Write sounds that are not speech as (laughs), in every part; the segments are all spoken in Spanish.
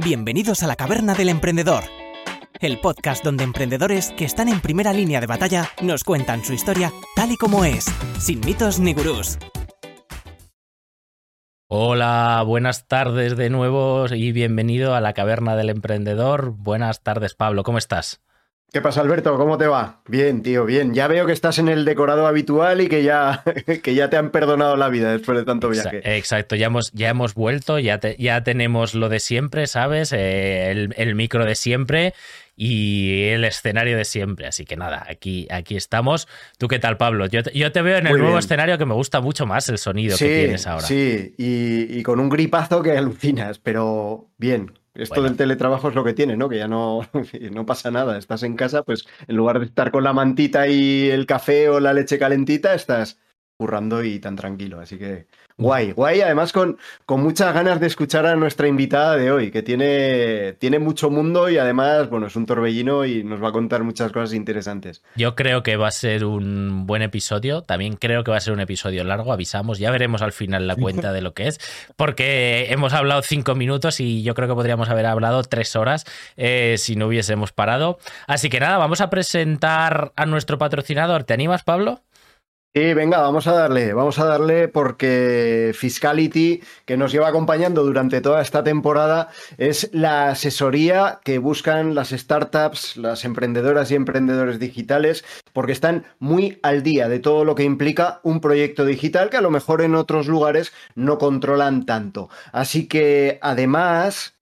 Bienvenidos a la Caverna del Emprendedor, el podcast donde emprendedores que están en primera línea de batalla nos cuentan su historia tal y como es, sin mitos ni gurús. Hola, buenas tardes de nuevo y bienvenido a la Caverna del Emprendedor. Buenas tardes, Pablo, ¿cómo estás? ¿Qué pasa, Alberto? ¿Cómo te va? Bien, tío, bien. Ya veo que estás en el decorado habitual y que ya, (laughs) que ya te han perdonado la vida después de tanto viaje. Exacto, ya hemos, ya hemos vuelto, ya, ya tenemos lo de siempre, ¿sabes? Eh, el, micro de siempre y el escenario de siempre. Así que nada, aquí, aquí estamos. ¿Tú qué tal, Pablo? Yo te, veo en el nuevo escenario que me gusta mucho más el sonido que tienes ahora. Sí, y, y con un gripazo que alucinas, pero bien, esto del teletrabajo es lo que tiene, ¿no? Que ya no, (laughs) no pasa nada. Estás en casa, pues en lugar de estar con la mantita y el café o la leche calentita, estás currando y tan tranquilo. Así que guay, guay. Además, con, con muchas ganas de escuchar a nuestra invitada de hoy, que tiene, tiene mucho mundo y además, bueno, es un torbellino y nos va a contar muchas cosas interesantes. Yo creo que va a ser un buen episodio. También creo que va a ser un episodio largo. Avisamos, ya veremos al final la cuenta de lo que es, porque hemos hablado cinco minutos y yo creo que podríamos haber hablado tres horas eh, si no hubiésemos parado. Así que nada, vamos a presentar a nuestro patrocinador. ¿Te animas, Pablo? Sí, venga, vamos a darle, vamos a darle porque Fiscality, que nos lleva acompañando durante toda esta temporada, es la asesoría que buscan las startups, las emprendedoras y emprendedores digitales, porque están muy al día de todo lo que implica un proyecto digital que a lo mejor en otros lugares no controlan tanto. Así que además,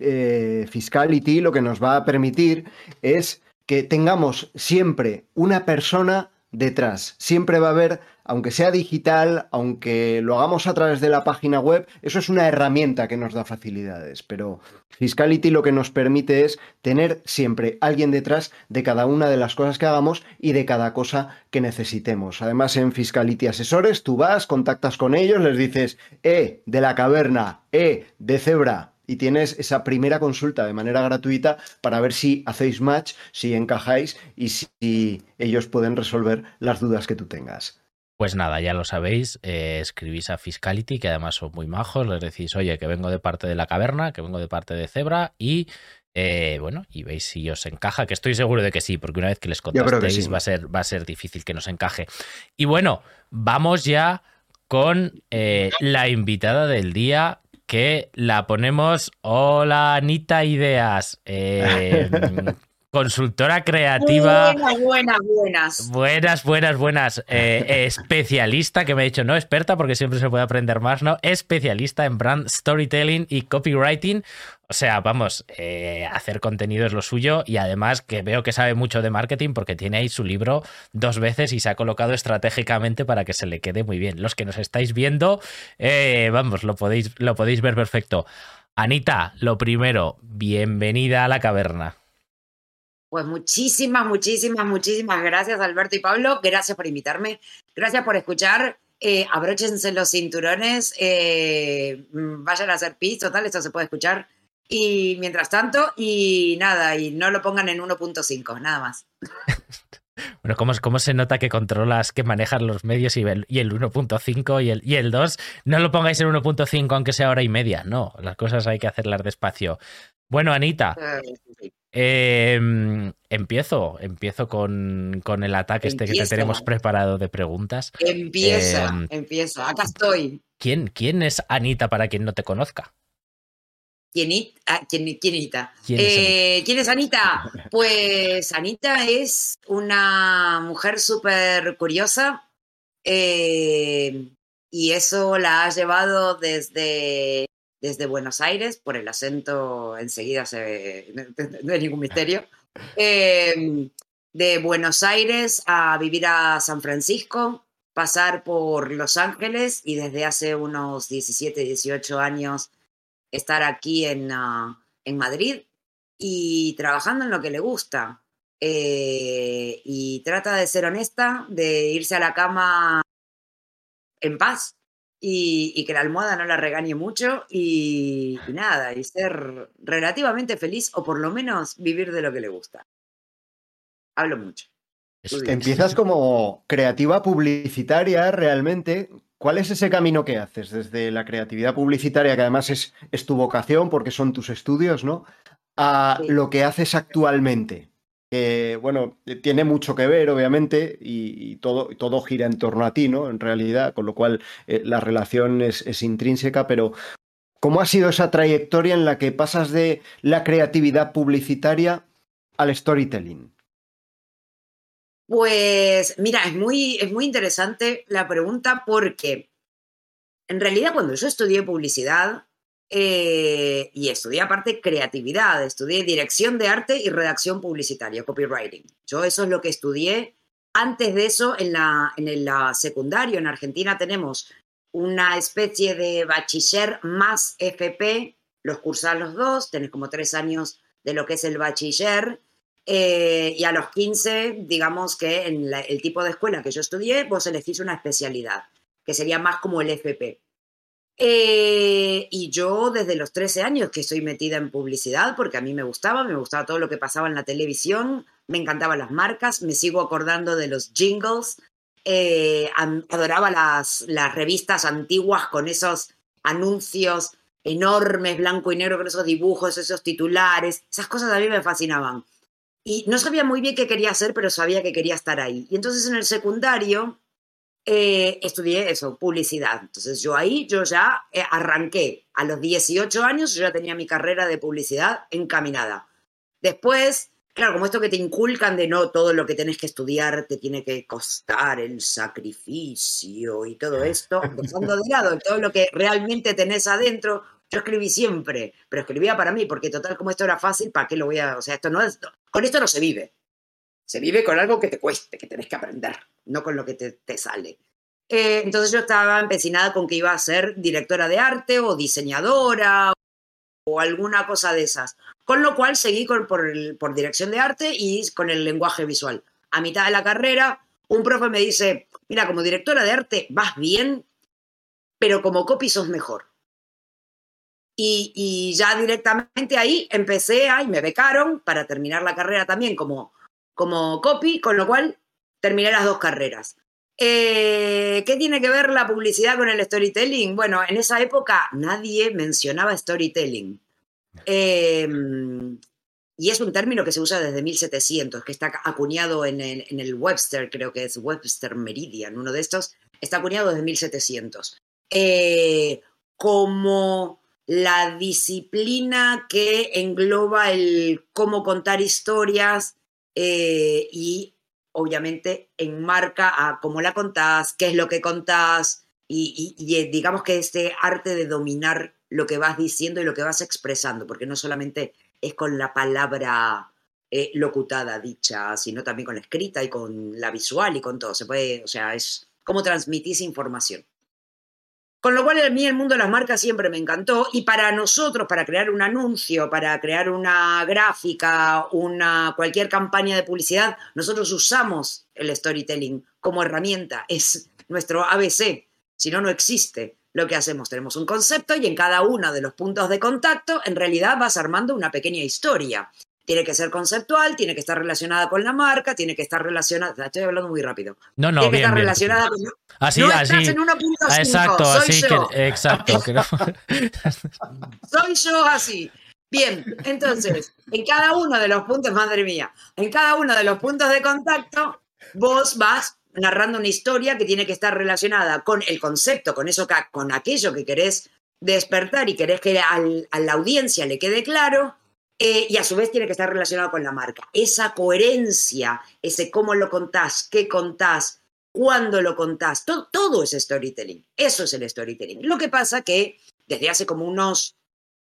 eh, Fiscality lo que nos va a permitir es que tengamos siempre una persona detrás. Siempre va a haber, aunque sea digital, aunque lo hagamos a través de la página web, eso es una herramienta que nos da facilidades, pero Fiscality lo que nos permite es tener siempre alguien detrás de cada una de las cosas que hagamos y de cada cosa que necesitemos. Además, en Fiscality Asesores, tú vas, contactas con ellos, les dices, E de la caverna, E de cebra, y tienes esa primera consulta de manera gratuita para ver si hacéis match, si encajáis y si ellos pueden resolver las dudas que tú tengas. Pues nada, ya lo sabéis, eh, escribís a Fiscality, que además son muy majos, les decís, oye, que vengo de parte de la caverna, que vengo de parte de Zebra y eh, bueno, y veis si os encaja, que estoy seguro de que sí, porque una vez que les contestéis va, a ser, va a ser difícil que nos encaje. Y bueno, vamos ya con eh, la invitada del día, que la ponemos. Hola, Anita Ideas. (laughs) Eh, consultora creativa. Buenas, buenas, buenas. Buenas, buenas, buenas. Eh, (laughs) especialista, que me ha dicho, no experta, porque siempre se puede aprender más, ¿no? Especialista en brand storytelling y copywriting. O sea, vamos, eh, hacer contenido es lo suyo y además que veo que sabe mucho de marketing porque tiene ahí su libro dos veces y se ha colocado estratégicamente para que se le quede muy bien. Los que nos estáis viendo, eh, vamos, lo podéis, lo podéis ver perfecto. Anita, lo primero, bienvenida a la caverna. Pues muchísimas, muchísimas, muchísimas gracias Alberto y Pablo. Gracias por invitarme. Gracias por escuchar. Eh, abróchense los cinturones. vayan a hacer pis. Total, esto se puede escuchar y mientras tanto, y nada, y no lo pongan en 1.5, nada más. (laughs) Bueno, ¿cómo, ¿cómo, se nota que controlas, que manejas los medios y el, y el 1.5 y el, y el 2? No lo pongáis en 1.5 aunque sea hora y media, no, las cosas hay que hacerlas despacio. Bueno, Anita, eh, em, empiezo, empiezo con, con, el ataque este que te tenemos preparado de preguntas. Empieza, em, empieza, acá estoy. ¿quién, ¿Quién es Anita para quien no te conozca? Ah, ¿Quién, eh, ¿Quién, es Anita? Pues Anita es una mujer súper curiosa eh, y eso la ha llevado desde, desde Buenos Aires, por el acento enseguida se, no, hay ningún misterio, (laughs) em, de Buenos Aires a vivir a San Francisco, pasar por Los Ángeles y desde hace unos 17, 18 años estar aquí en, ah, en Madrid y trabajando en lo que le gusta. Eh, y trata de ser honesta, de irse a la cama en paz y, que la almohada no la regañe mucho y, nada, y ser relativamente feliz o por lo menos vivir de lo que le gusta. Hablo mucho. Empiezas como creativa publicitaria realmente ¿cuál es ese camino que haces desde la creatividad publicitaria, que además es, es tu vocación porque son tus estudios, ¿no? A lo que haces actualmente. Que, bueno, tiene mucho que ver, obviamente, y, todo, todo, gira en torno a ti, ¿no? En realidad, con lo cual eh, la relación es, es intrínseca, pero ¿cómo ha sido esa trayectoria en la que pasas de la creatividad publicitaria al storytelling? Pues mira, es muy, es muy interesante la pregunta porque en realidad cuando yo estudié publicidad eh, y estudié aparte creatividad, estudié dirección de arte y redacción publicitaria, copywriting. Yo eso es lo que estudié. Antes de eso, en la, en la secundario en Argentina tenemos una especie de bachiller más FP, los cursas los dos, tenés como tres años de lo que es el bachiller eh, y a los 15, digamos que en el tipo de escuela que yo estudié, vos elegís una especialidad, que sería más como el FP. Eh, y yo desde los 13 años que estoy metida en publicidad, porque a mí me gustaba, me gustaba todo lo que pasaba en la televisión, me encantaban las marcas, me sigo acordando de los jingles, eh, adoraba las, las revistas antiguas con esos anuncios enormes, blanco y negro, con esos dibujos, esos titulares, esas cosas a mí me fascinaban. Y no sabía muy bien qué quería hacer, pero sabía que quería estar ahí. Y entonces en el secundario eh, estudié eso, publicidad. Entonces yo ahí, yo ya eh, arranqué. A los 18 años yo ya tenía mi carrera de publicidad encaminada. Después, claro, como esto que te inculcan de no, todo lo que tenés que estudiar te tiene que costar el sacrificio y todo esto, dejando de lado todo lo que realmente tenés adentro, yo escribí siempre, pero escribía para mí, porque total, como esto era fácil, ¿para qué lo voy a.? O sea, esto no es. Con esto no se vive. Se vive con algo que te cueste, que tenés que aprender, no con lo que te, sale. Eh, entonces yo estaba empecinada con que iba a ser directora de arte o diseñadora o alguna cosa de esas. Con lo cual seguí por, por dirección de arte y con el lenguaje visual. A mitad de la carrera, un profe me dice, mira, como directora de arte vas bien, pero como copy sos mejor. Y, ya directamente ahí empecé a, y me becaron para terminar la carrera también como, como copy, con lo cual terminé las dos carreras. Eh, ¿Qué tiene que ver la publicidad con el storytelling? Bueno, en esa época nadie mencionaba storytelling. Em, y es un término que se usa desde 1700, que está acuñado en, en, el Webster, creo que es Webster Meridian, uno de estos, está acuñado desde 1700. Eh, como la disciplina que engloba el cómo contar historias eh, y obviamente enmarca a cómo la contás, qué es lo que contás y, eh, digamos que este arte de dominar lo que vas diciendo y lo que vas expresando, porque no solamente es con la palabra eh, locutada, dicha, sino también con la escrita y con la visual y con todo. Se puede, o sea, es cómo transmitís información. Con lo cual a mí el mundo de las marcas siempre me encantó y para nosotros, para crear un anuncio, para crear una gráfica, una, cualquier campaña de publicidad, nosotros usamos el storytelling como herramienta, es nuestro ABC, si no, no existe lo que hacemos. Tenemos un concepto y en cada uno de los puntos de contacto en realidad vas armando una pequeña historia tiene que ser conceptual, tiene que estar relacionada con la marca, tiene que estar relacionada. Estoy hablando muy rápido. No, no, tiene que estar relacionada con. Así, no así. Estás en una punta ah, exacto, Soy así yo. que. Exacto. (laughs) Soy yo así. Bien, entonces, en cada uno de los puntos, madre mía, en cada uno de los puntos de contacto, vos vas narrando una historia que tiene que estar relacionada con el concepto, con eso, con aquello que querés despertar y querés que a la audiencia le quede claro, eh, y a su vez tiene que estar relacionado con la marca. Esa coherencia, ese cómo lo contás, qué contás, cuándo lo contás, todo, todo es storytelling. Eso es el storytelling. Lo que pasa que desde hace como unos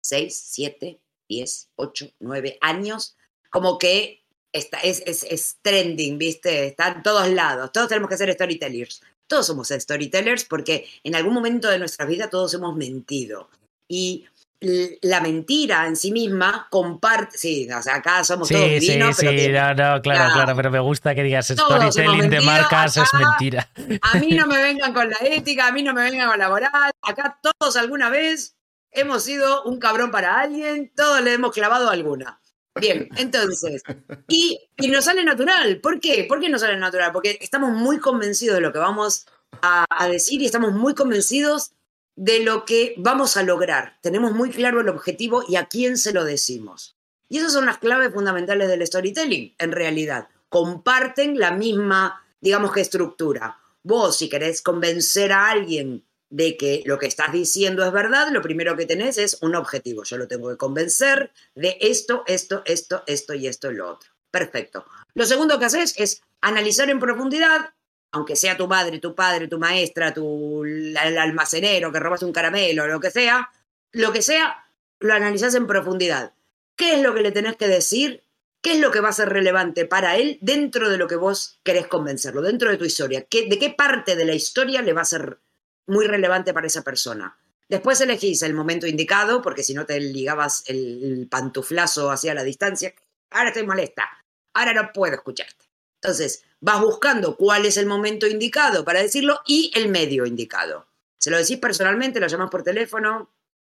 6, 7, 10, 8, 9 años, como que está, es, es, es trending, ¿viste? Está en todos lados. Todos tenemos que ser storytellers. Todos somos storytellers porque en algún momento de nuestra vida todos hemos mentido. Y la mentira en sí misma comparte, sí, o sea, acá somos todos divinos, sí, sí, no, no, claro, claro, pero me gusta que digas storytelling de marcas es mentira. A mí no me (laughs) vengan con la ética, a mí no me vengan con la moral, acá todos alguna vez hemos sido un cabrón para alguien, todos le hemos clavado alguna. Bien, entonces, y, y nos sale natural, ¿por qué? ¿Por qué nos sale natural? Porque estamos muy convencidos de lo que vamos a, decir y estamos muy convencidos de lo que vamos a lograr. Tenemos muy claro el objetivo y a quién se lo decimos. Y esas son las claves fundamentales del storytelling, en realidad. Comparten la misma, digamos que estructura. Vos, si querés convencer a alguien de que lo que estás diciendo es verdad, lo primero que tenés es un objetivo. Yo lo tengo que convencer de esto, esto, esto, esto y esto y lo otro. Perfecto. Lo segundo que haces es analizar en profundidad, aunque sea tu madre, tu padre, tu maestra, tu el almacenero que robaste un caramelo, lo que sea, lo que sea, lo analizas en profundidad. ¿Qué es lo que le tenés que decir? ¿Qué es lo que va a ser relevante para él dentro de lo que vos querés convencerlo, dentro de tu historia? ¿De qué parte de la historia le va a ser muy relevante para esa persona. Después elegís el momento indicado, porque si no te ligabas el pantuflazo hacia la distancia. Ahora estoy molesta, ahora no puedo escucharte. Entonces, vas buscando cuál es el momento indicado para decirlo y el medio indicado. Se lo decís personalmente, lo llamas por teléfono,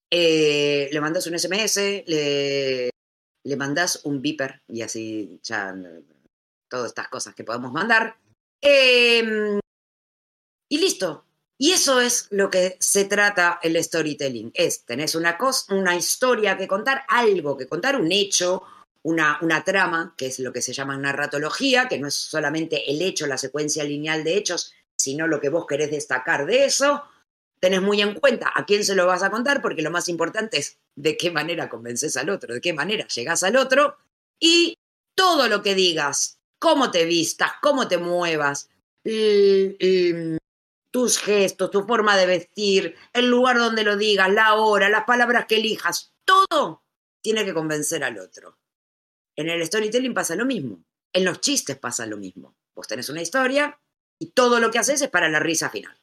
eh, le mandas un SMS, le, le mandas un beeper y así ya todas estas cosas que podemos mandar. Em, y listo, y eso es lo que se trata el storytelling. Es, tenés una, cosa, una historia que contar, algo que contar, un hecho, una, una trama, que es lo que se llama narratología, que no es solamente el hecho, la secuencia lineal de hechos, sino lo que vos querés destacar de eso. Tenés muy en cuenta a quién se lo vas a contar, porque lo más importante es de qué manera convences al otro, de qué manera llegás al otro. Y todo lo que digas, cómo te vistas, cómo te muevas, tus gestos, tu forma de vestir, el lugar donde lo digas, la hora, las palabras que elijas, todo tiene que convencer al otro. En el storytelling pasa lo mismo, en los chistes pasa lo mismo. Vos tenés una historia y todo lo que haces es para la risa final.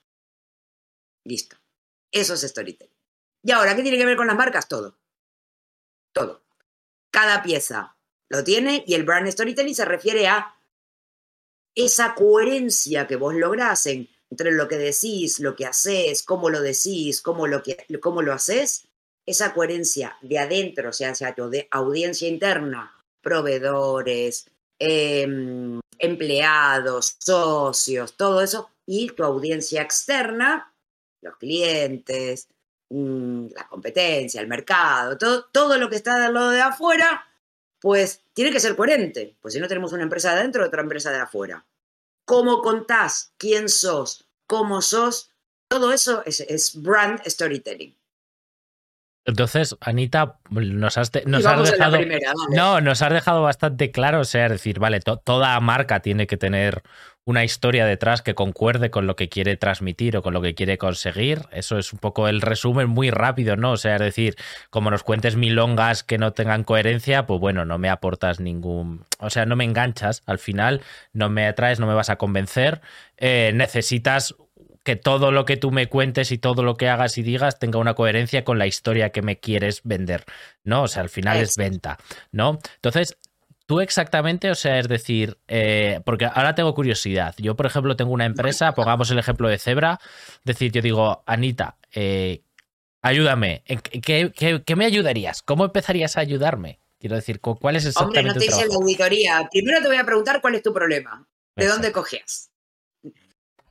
Listo. Eso es storytelling. Y ahora, ¿qué tiene que ver con las marcas? Todo. Todo. Cada pieza lo tiene y el brand storytelling se refiere a esa coherencia que vos lográs en entre lo que decís, lo que haces, cómo lo decís, cómo lo, que, cómo lo haces, esa coherencia de adentro, o sea, hacia audiencia interna, proveedores, em, empleados, socios, todo eso, y tu audiencia externa, los clientes, mm, la competencia, el mercado, todo, todo lo que está del lado de afuera, pues tiene que ser coherente, pues si no tenemos una empresa de adentro, otra empresa de afuera cómo contás, quién sos, cómo sos, todo eso es, brand storytelling. Entonces, Anita, nos has, dejado. no, nos has dejado bastante claro. O sea, es decir, vale, toda marca tiene que tener una historia detrás que concuerde con lo que quiere transmitir o con lo que quiere conseguir. Eso es un poco el resumen muy rápido, ¿no? O sea, es decir, como nos cuentes milongas que no tengan coherencia, pues bueno, no me aportas ningún. O sea, no me enganchas al final, no me atraes, no me vas a convencer. Eh, necesitas que todo lo que tú me cuentes y todo lo que hagas y digas tenga una coherencia con la historia que me quieres vender, ¿no? O sea, al final es venta, ¿no? Entonces, tú exactamente, o sea, es decir, eh, porque ahora tengo curiosidad. Yo, por ejemplo, tengo una empresa, pongamos el ejemplo de Zebra, decir, yo digo, Anita, eh, ayúdame, ¿qué, qué, me ayudarías? ¿Cómo empezarías a ayudarme? Quiero decir, ¿cuál es exactamente Hombre, no te hice la auditoría. Primero te voy a preguntar cuál es tu problema. ¿De dónde coges?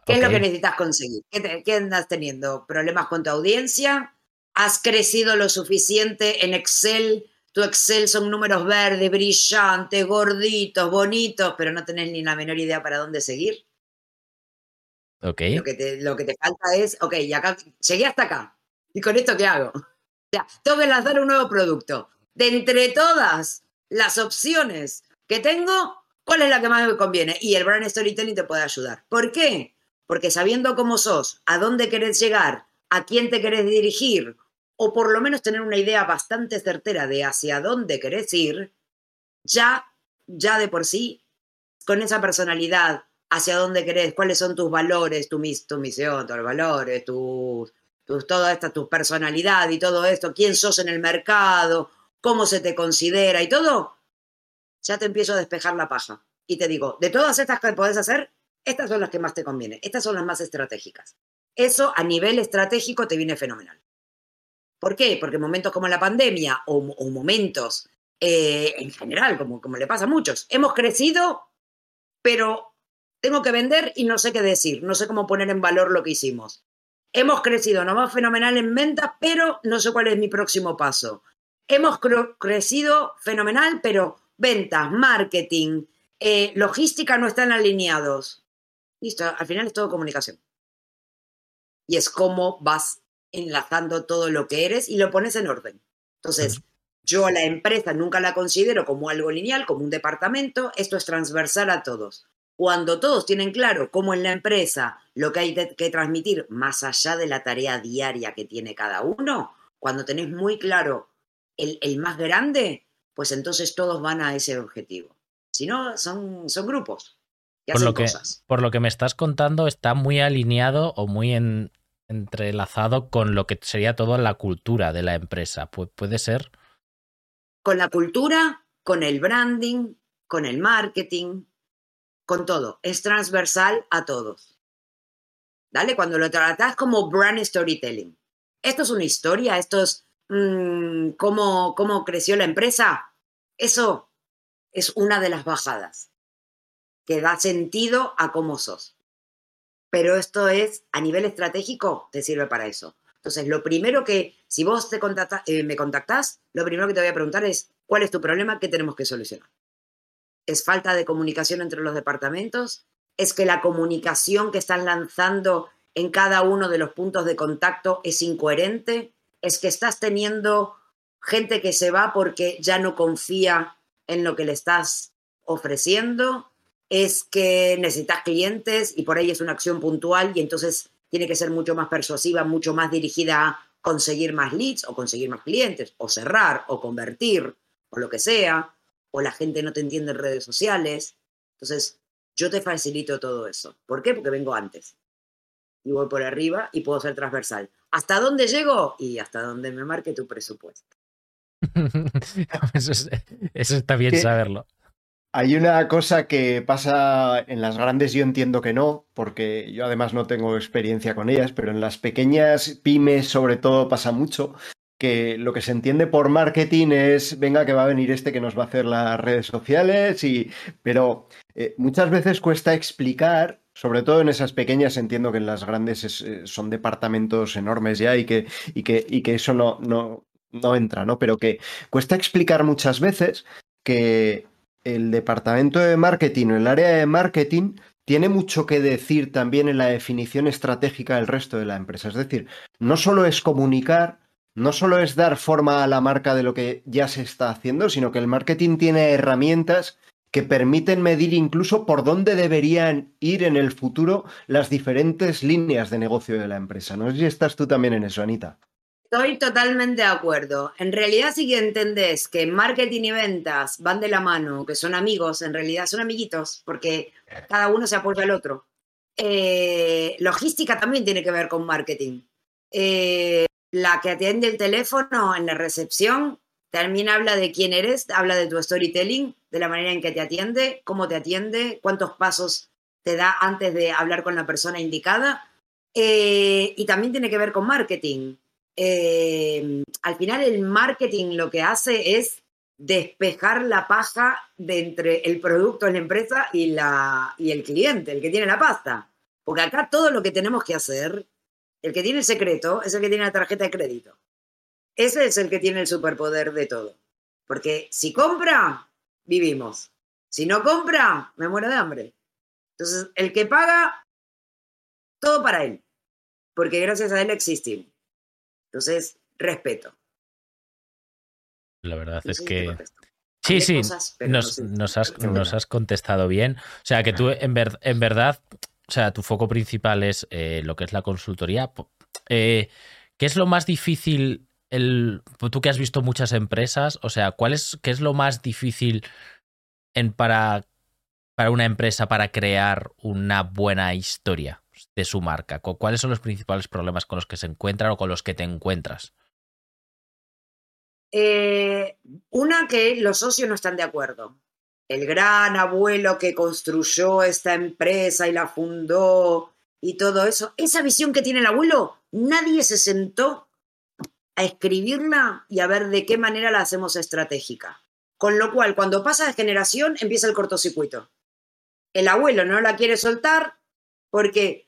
¿Qué es lo que necesitas conseguir? ¿Qué, andas teniendo? ¿Problemas con tu audiencia? ¿Has crecido lo suficiente en Excel? Tu Excel son números verdes, brillantes, gorditos, bonitos, pero no tenés ni la menor idea para dónde seguir. Ok. Lo que te, lo que te falta es, ok, y acá, llegué hasta acá. ¿Y con esto qué hago? Ya, tengo que lanzar un nuevo producto. De entre todas las opciones que tengo, ¿cuál es la que más me conviene? Y el brand storytelling te puede ayudar. ¿Por qué? Porque sabiendo cómo sos, a dónde querés llegar, a quién te querés dirigir, o por lo menos tener una idea bastante certera de hacia dónde querés ir, ya, ya de por sí, con esa personalidad, hacia dónde querés, cuáles son tus valores, tu, tu misión, tus valores, tu, toda esta, tu personalidad y todo esto, quién sos en el mercado, cómo se te considera y todo, ya te empiezo a despejar la paja. Y te digo, de todas estas que podés hacer, estas son las que más te convienen, estas son las más estratégicas. Eso a nivel estratégico te viene fenomenal. ¿Por qué? Porque momentos como la pandemia o, momentos eh, en general, como, le pasa a muchos, hemos crecido, pero Tengo que vender y no sé qué decir, no sé cómo poner en valor lo que hicimos. Hemos crecido no más fenomenal en ventas, pero no sé cuál es mi próximo paso. Hemos crecido fenomenal, pero ventas, marketing, eh, logística no están alineados. Listo, al final es todo comunicación. Y es cómo vas enlazando todo lo que eres y lo pones en orden. Entonces, yo a la empresa nunca la considero como algo lineal, como un departamento, esto es transversal a todos. Cuando todos tienen claro cómo en la empresa lo que hay que transmitir, más allá de la tarea diaria que tiene cada uno, cuando tenés muy claro el, más grande, pues entonces todos van a ese objetivo. Si no, son, son grupos. Por, hacen lo que, cosas. por lo que me estás contando, está muy alineado o muy entrelazado con lo que sería toda la cultura de la empresa. ¿Puede ser? con la cultura, con el branding, con el marketing, con todo. Es transversal a todos. ¿Dale? Cuando lo tratas como brand storytelling. Esto es una historia, esto es mm, cómo, cómo creció la empresa. Eso es una de las bajadas que da sentido a cómo sos. Pero esto es, a nivel estratégico, te sirve para eso. Entonces, lo primero que, si vos te eh, me contactás, lo primero que te voy a preguntar es, ¿cuál es tu problema? ¿Qué tenemos que solucionar? ¿Es falta de comunicación entre los departamentos? ¿Es que la comunicación que están lanzando en cada uno de los puntos de contacto es incoherente? ¿Es que estás teniendo gente que se va porque ya no confía en lo que le estás ofreciendo? ¿Es que necesitas clientes y por ahí es una acción puntual y entonces tiene que ser mucho más persuasiva, mucho más dirigida a conseguir más leads o conseguir más clientes o cerrar o convertir o lo que sea, o la gente no te entiende en redes sociales. Entonces, yo te facilito todo eso. ¿Por qué? Porque vengo antes. Y voy por arriba y puedo ser transversal. ¿Hasta dónde llego? Y hasta dónde me marque tu presupuesto. (laughs) eso, está bien saberlo. Hay una cosa que pasa en las grandes, yo entiendo que no, porque yo además no tengo experiencia con ellas, pero en las pequeñas pymes sobre todo pasa mucho, que lo que se entiende por marketing es, venga, que va a venir este que nos va a hacer las redes sociales, y, pero eh, muchas veces cuesta explicar, sobre todo en esas pequeñas, entiendo que en las grandes eh, son departamentos enormes ya y que, y que, y que eso no, no, no entra, ¿no? Pero que cuesta explicar muchas veces que el departamento de marketing o el área de marketing tiene mucho que decir también en la definición estratégica del resto de la empresa. Es decir, no solo es comunicar, no solo es dar forma a la marca de lo que ya se está haciendo, sino que el marketing tiene herramientas que permiten medir incluso por dónde deberían ir en el futuro las diferentes líneas de negocio de la empresa. No sé si estás tú también en eso, Anita. Estoy totalmente de acuerdo. En realidad, si entendés que marketing y ventas van de la mano, que son amigos, en realidad son amiguitos, porque cada uno se apoya al otro. Eh, logística también tiene que ver con marketing. Eh, la que atiende el teléfono en la recepción también habla de quién eres, habla de tu storytelling, de la manera en que te atiende, cómo te atiende, cuántos pasos te da antes de hablar con la persona indicada. Eh, y también tiene que ver con marketing eh, al final el marketing lo que hace es despejar la paja de entre el producto la empresa y, la, y el cliente, el que tiene la pasta. Porque acá todo lo que tenemos que hacer, el que tiene el secreto es el que tiene la tarjeta de crédito. Ese es el que tiene el superpoder de todo. Porque si compra, vivimos. Si no compra, me muero de hambre. Entonces, el que paga, todo para él. Porque gracias a él existimos. Entonces, respeto. La verdad es que... Sí, sí, nos, has, contestado bien. O sea, que tú en, en verdad, o sea, tu foco principal es eh, lo que es la consultoría. Eh, ¿Qué es lo más difícil, el, tú que has visto muchas empresas, o sea, ¿cuál es, qué es lo más difícil en, para, para una empresa para crear una buena historia? De su marca? ¿Cuáles son los principales problemas con los que se encuentran o con los que te encuentras? Eh, una que los socios no están de acuerdo. El gran abuelo que construyó esta empresa y la fundó y todo eso, esa visión que tiene el abuelo, nadie se sentó a escribirla y a ver de qué manera la hacemos estratégica. Con lo cual, cuando pasa de generación, empieza el cortocircuito. El abuelo no la quiere soltar porque,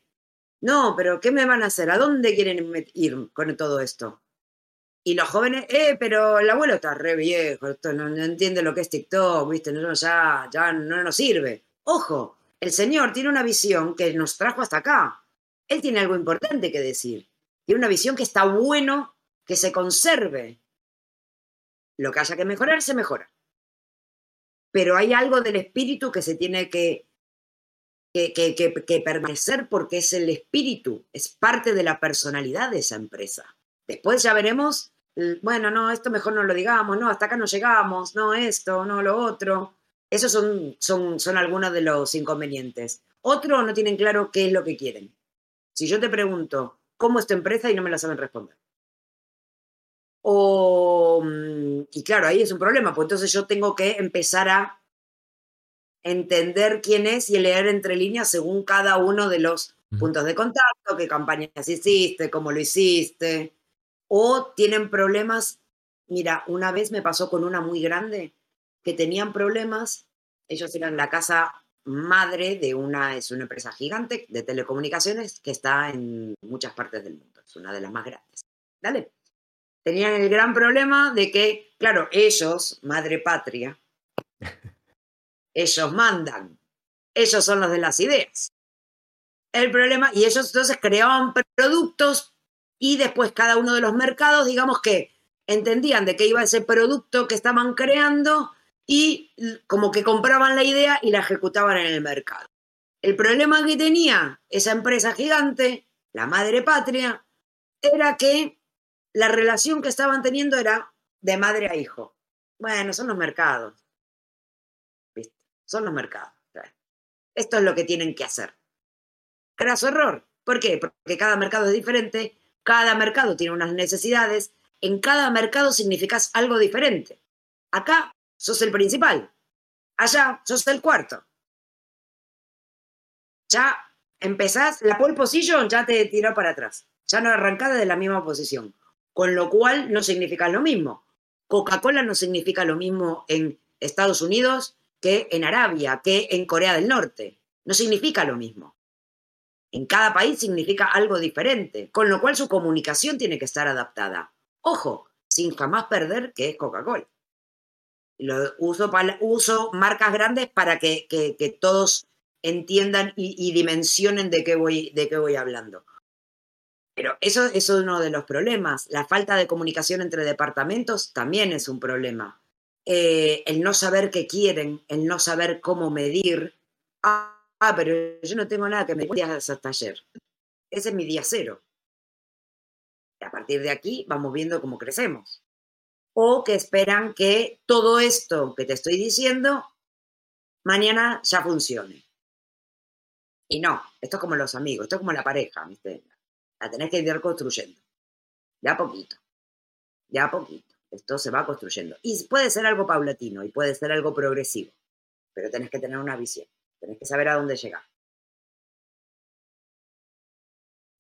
no, pero ¿qué me van a hacer? ¿A dónde quieren ir con todo esto? Y los jóvenes, eh, pero el abuelo está re viejo, no, entiende lo que es TikTok, ¿viste? No, ya, ya no nos sirve. Ojo, el señor tiene una visión que nos trajo hasta acá. Él tiene algo importante que decir. Tiene una visión que está bueno que se conserve. Lo que haya que mejorar, se mejora. Pero hay algo del espíritu que se tiene que, que, que, que permanecer porque es el espíritu, es parte de la personalidad de esa empresa. Después ya veremos, bueno, no, esto mejor no lo digamos, no, hasta acá no llegamos, no, esto, no, lo otro. Esos son, son, son algunos de los inconvenientes. Otros no tienen claro qué es lo que quieren. Si yo te pregunto, ¿cómo es tu empresa? y no me la saben responder. O, mm, y claro, ahí es un problema, pues entonces yo tengo que empezar a entender quién es y leer entre líneas según cada uno de los puntos de contacto, qué campañas hiciste, cómo lo hiciste, o tienen problemas. Mira, una vez me pasó con una muy grande que tenían problemas. Ellos eran la casa madre de una, es una empresa gigante de telecomunicaciones que está en muchas partes del mundo. Es una de las más grandes. Dale. Tenían el gran problema de que, claro, ellos, madre patria, (laughs) ellos mandan. Ellos son los de las ideas. El problema, y ellos entonces creaban productos y después cada uno de los mercados, digamos que entendían de qué iba ese producto que estaban creando y como que compraban la idea y la ejecutaban en el mercado. El problema que tenía esa empresa gigante, la madre patria, era que la relación que estaban teniendo era de madre a hijo. Bueno, son los mercados. Son los mercados. Esto es lo que tienen que hacer. Graso error. ¿Por qué? Porque cada mercado es diferente cada mercado tiene unas necesidades, en cada mercado significas algo diferente. Acá sos el principal, allá sos el cuarto. Ya empezás, la pole position ya te tiró para atrás, ya no arrancás de la misma posición, con lo cual no significa lo mismo. Coca-Cola no significa lo mismo en Estados Unidos que en Arabia, que en Corea del Norte. No significa lo mismo en cada país significa algo diferente, con lo cual su comunicación tiene que estar adaptada. Ojo, sin jamás perder que es Coca-Cola. Uso, marcas grandes para que, todos entiendan y, dimensionen de qué, voy, de qué voy hablando. Pero eso, es uno de los problemas. La falta de comunicación entre departamentos también es un problema. Eh, el no saber qué quieren, el no saber cómo medir. Ah, pero yo no tengo nada que me digas hasta ayer. Ese es mi día cero. Y a partir de aquí vamos viendo cómo crecemos. O que esperan que todo esto que te estoy diciendo mañana ya funcione. Y no, esto es como los amigos, esto es como la pareja, ¿viste? La tenés que ir construyendo. Ya a poquito. Ya a poquito. Esto se va construyendo. Y puede ser algo paulatino y puede ser algo progresivo, pero tenés que tener una visión. Tenés que saber a dónde llegar.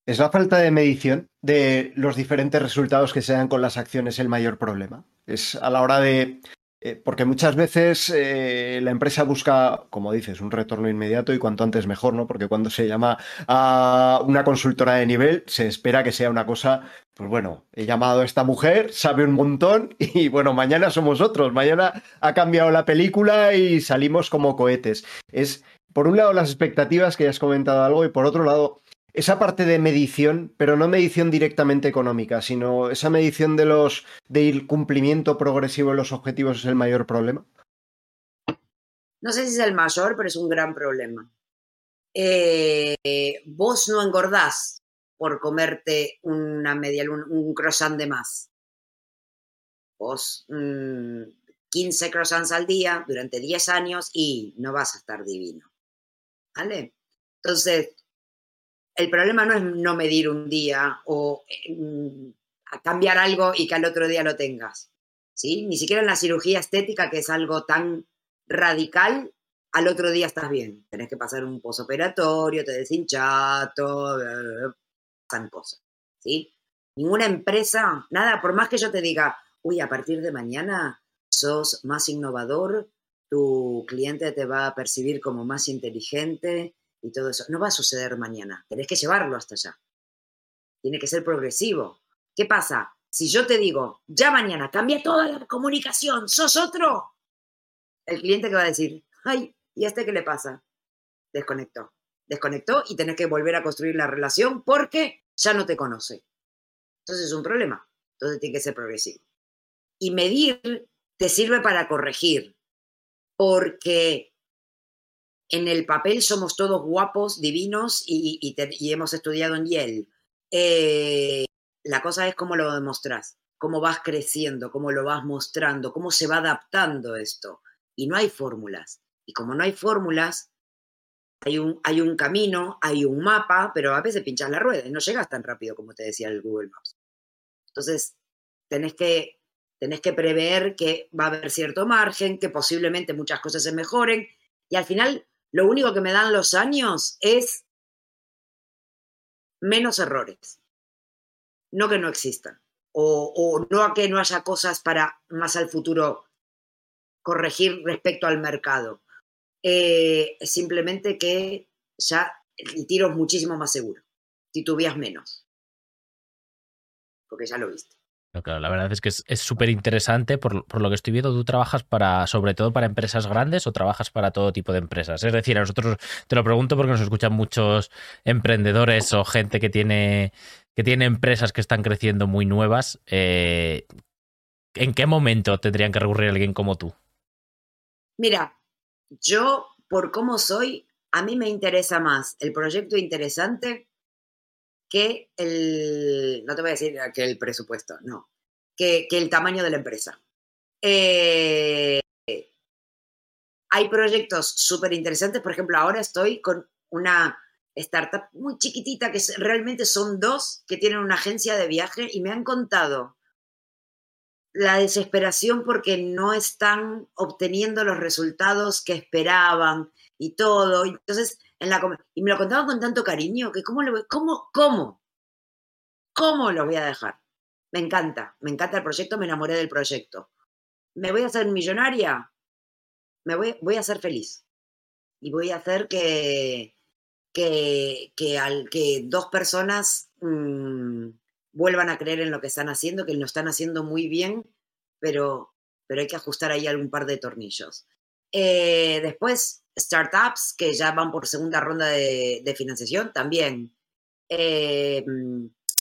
¿Es la falta de medición de los diferentes resultados que se dan con las acciones el mayor problema? Es a la hora de... Eh, porque muchas veces eh, la empresa busca, como dices, un retorno inmediato y cuanto antes mejor, ¿no? Porque cuando se llama a una consultora de nivel, se espera que sea una cosa, pues bueno, he llamado a esta mujer, sabe un montón (laughs) y bueno, mañana somos otros, mañana ha cambiado la película y salimos como cohetes. Es por un lado las expectativas, que ya has comentado algo, y por otro lado esa parte de medición, pero no medición directamente económica, sino esa medición de los del cumplimiento progresivo de los objetivos es el mayor problema. No sé si es el mayor, pero es un gran problema. Eh, vos no engordás por comerte una media, un, croissant de más. Vos 15 mm, croissants al día durante 10 años y no vas a estar divino. ¿Vale? Entonces, el problema no es no medir un día o mm, cambiar algo y que al otro día lo tengas. ¿sí? Ni siquiera en la cirugía estética, que es algo tan radical, al otro día estás bien. Tenés que pasar un posoperatorio, te deshinchato, pasan cosas. ¿sí? Ninguna empresa, nada, por más que yo te diga, uy, a partir de mañana sos más innovador, tu cliente te va a percibir como más inteligente y todo eso. No va a suceder mañana, tenés que llevarlo hasta allá. Tiene que ser progresivo. ¿Qué pasa? Si yo te digo, ya mañana cambia toda la comunicación, sos otro, el cliente que va a decir, ay, ¿y a este qué le pasa? Desconectó. Desconectó y tenés que volver a construir la relación porque ya no te conoce. Entonces es un problema. Entonces tiene que ser progresivo. Y medir te sirve para corregir, porque en el papel somos todos guapos, divinos y, hemos estudiado en Yale. Eh, la cosa es cómo lo demostras, cómo vas creciendo, cómo lo vas mostrando, cómo se va adaptando esto. Y no hay fórmulas. Y como no hay fórmulas, hay un, hay un camino, hay un mapa, pero a veces pinchas la rueda y no llegas tan rápido como te decía el Google Maps. Entonces, tenés que, tenés que prever que va a haber cierto margen, que posiblemente muchas cosas se mejoren. Y al final, lo único que me dan los años es menos errores no que no existan, o, no a que no haya cosas para más al futuro corregir respecto al mercado. Eh, simplemente que ya el tiro es muchísimo más seguro, titubeas menos, porque ya lo viste. Claro, la verdad es que es súper interesante. Por, lo que estoy viendo, tú trabajas para, sobre todo para empresas grandes o trabajas para todo tipo de empresas. Es decir, a nosotros te lo pregunto porque nos escuchan muchos emprendedores o gente que tiene que tiene empresas que están creciendo muy nuevas, eh, ¿en qué momento tendrían que recurrir alguien como tú? Mira, yo, por cómo soy, a mí me interesa más el proyecto interesante que el, no te voy a decir que el presupuesto, no, que, el tamaño de la empresa. Eh, hay proyectos súper interesantes, por ejemplo, ahora estoy con una startup muy chiquitita, que realmente son dos que tienen una agencia de viaje y me han contado la desesperación porque no están obteniendo los resultados que esperaban y todo. Entonces, y me lo contaban con tanto cariño que cómo lo cómo cómo cómo lo voy a dejar. Me encanta, me encanta el proyecto, me enamoré del proyecto. ¿Me voy a hacer millonaria? Me voy, voy a ser feliz. Y voy a hacer que, que, que, al, que dos personas mm, vuelvan a creer en lo que están haciendo, que lo están haciendo muy bien, pero, pero hay que ajustar ahí algún par de tornillos. Eh, después, startups que ya van por segunda ronda de, financiación, también. Eh,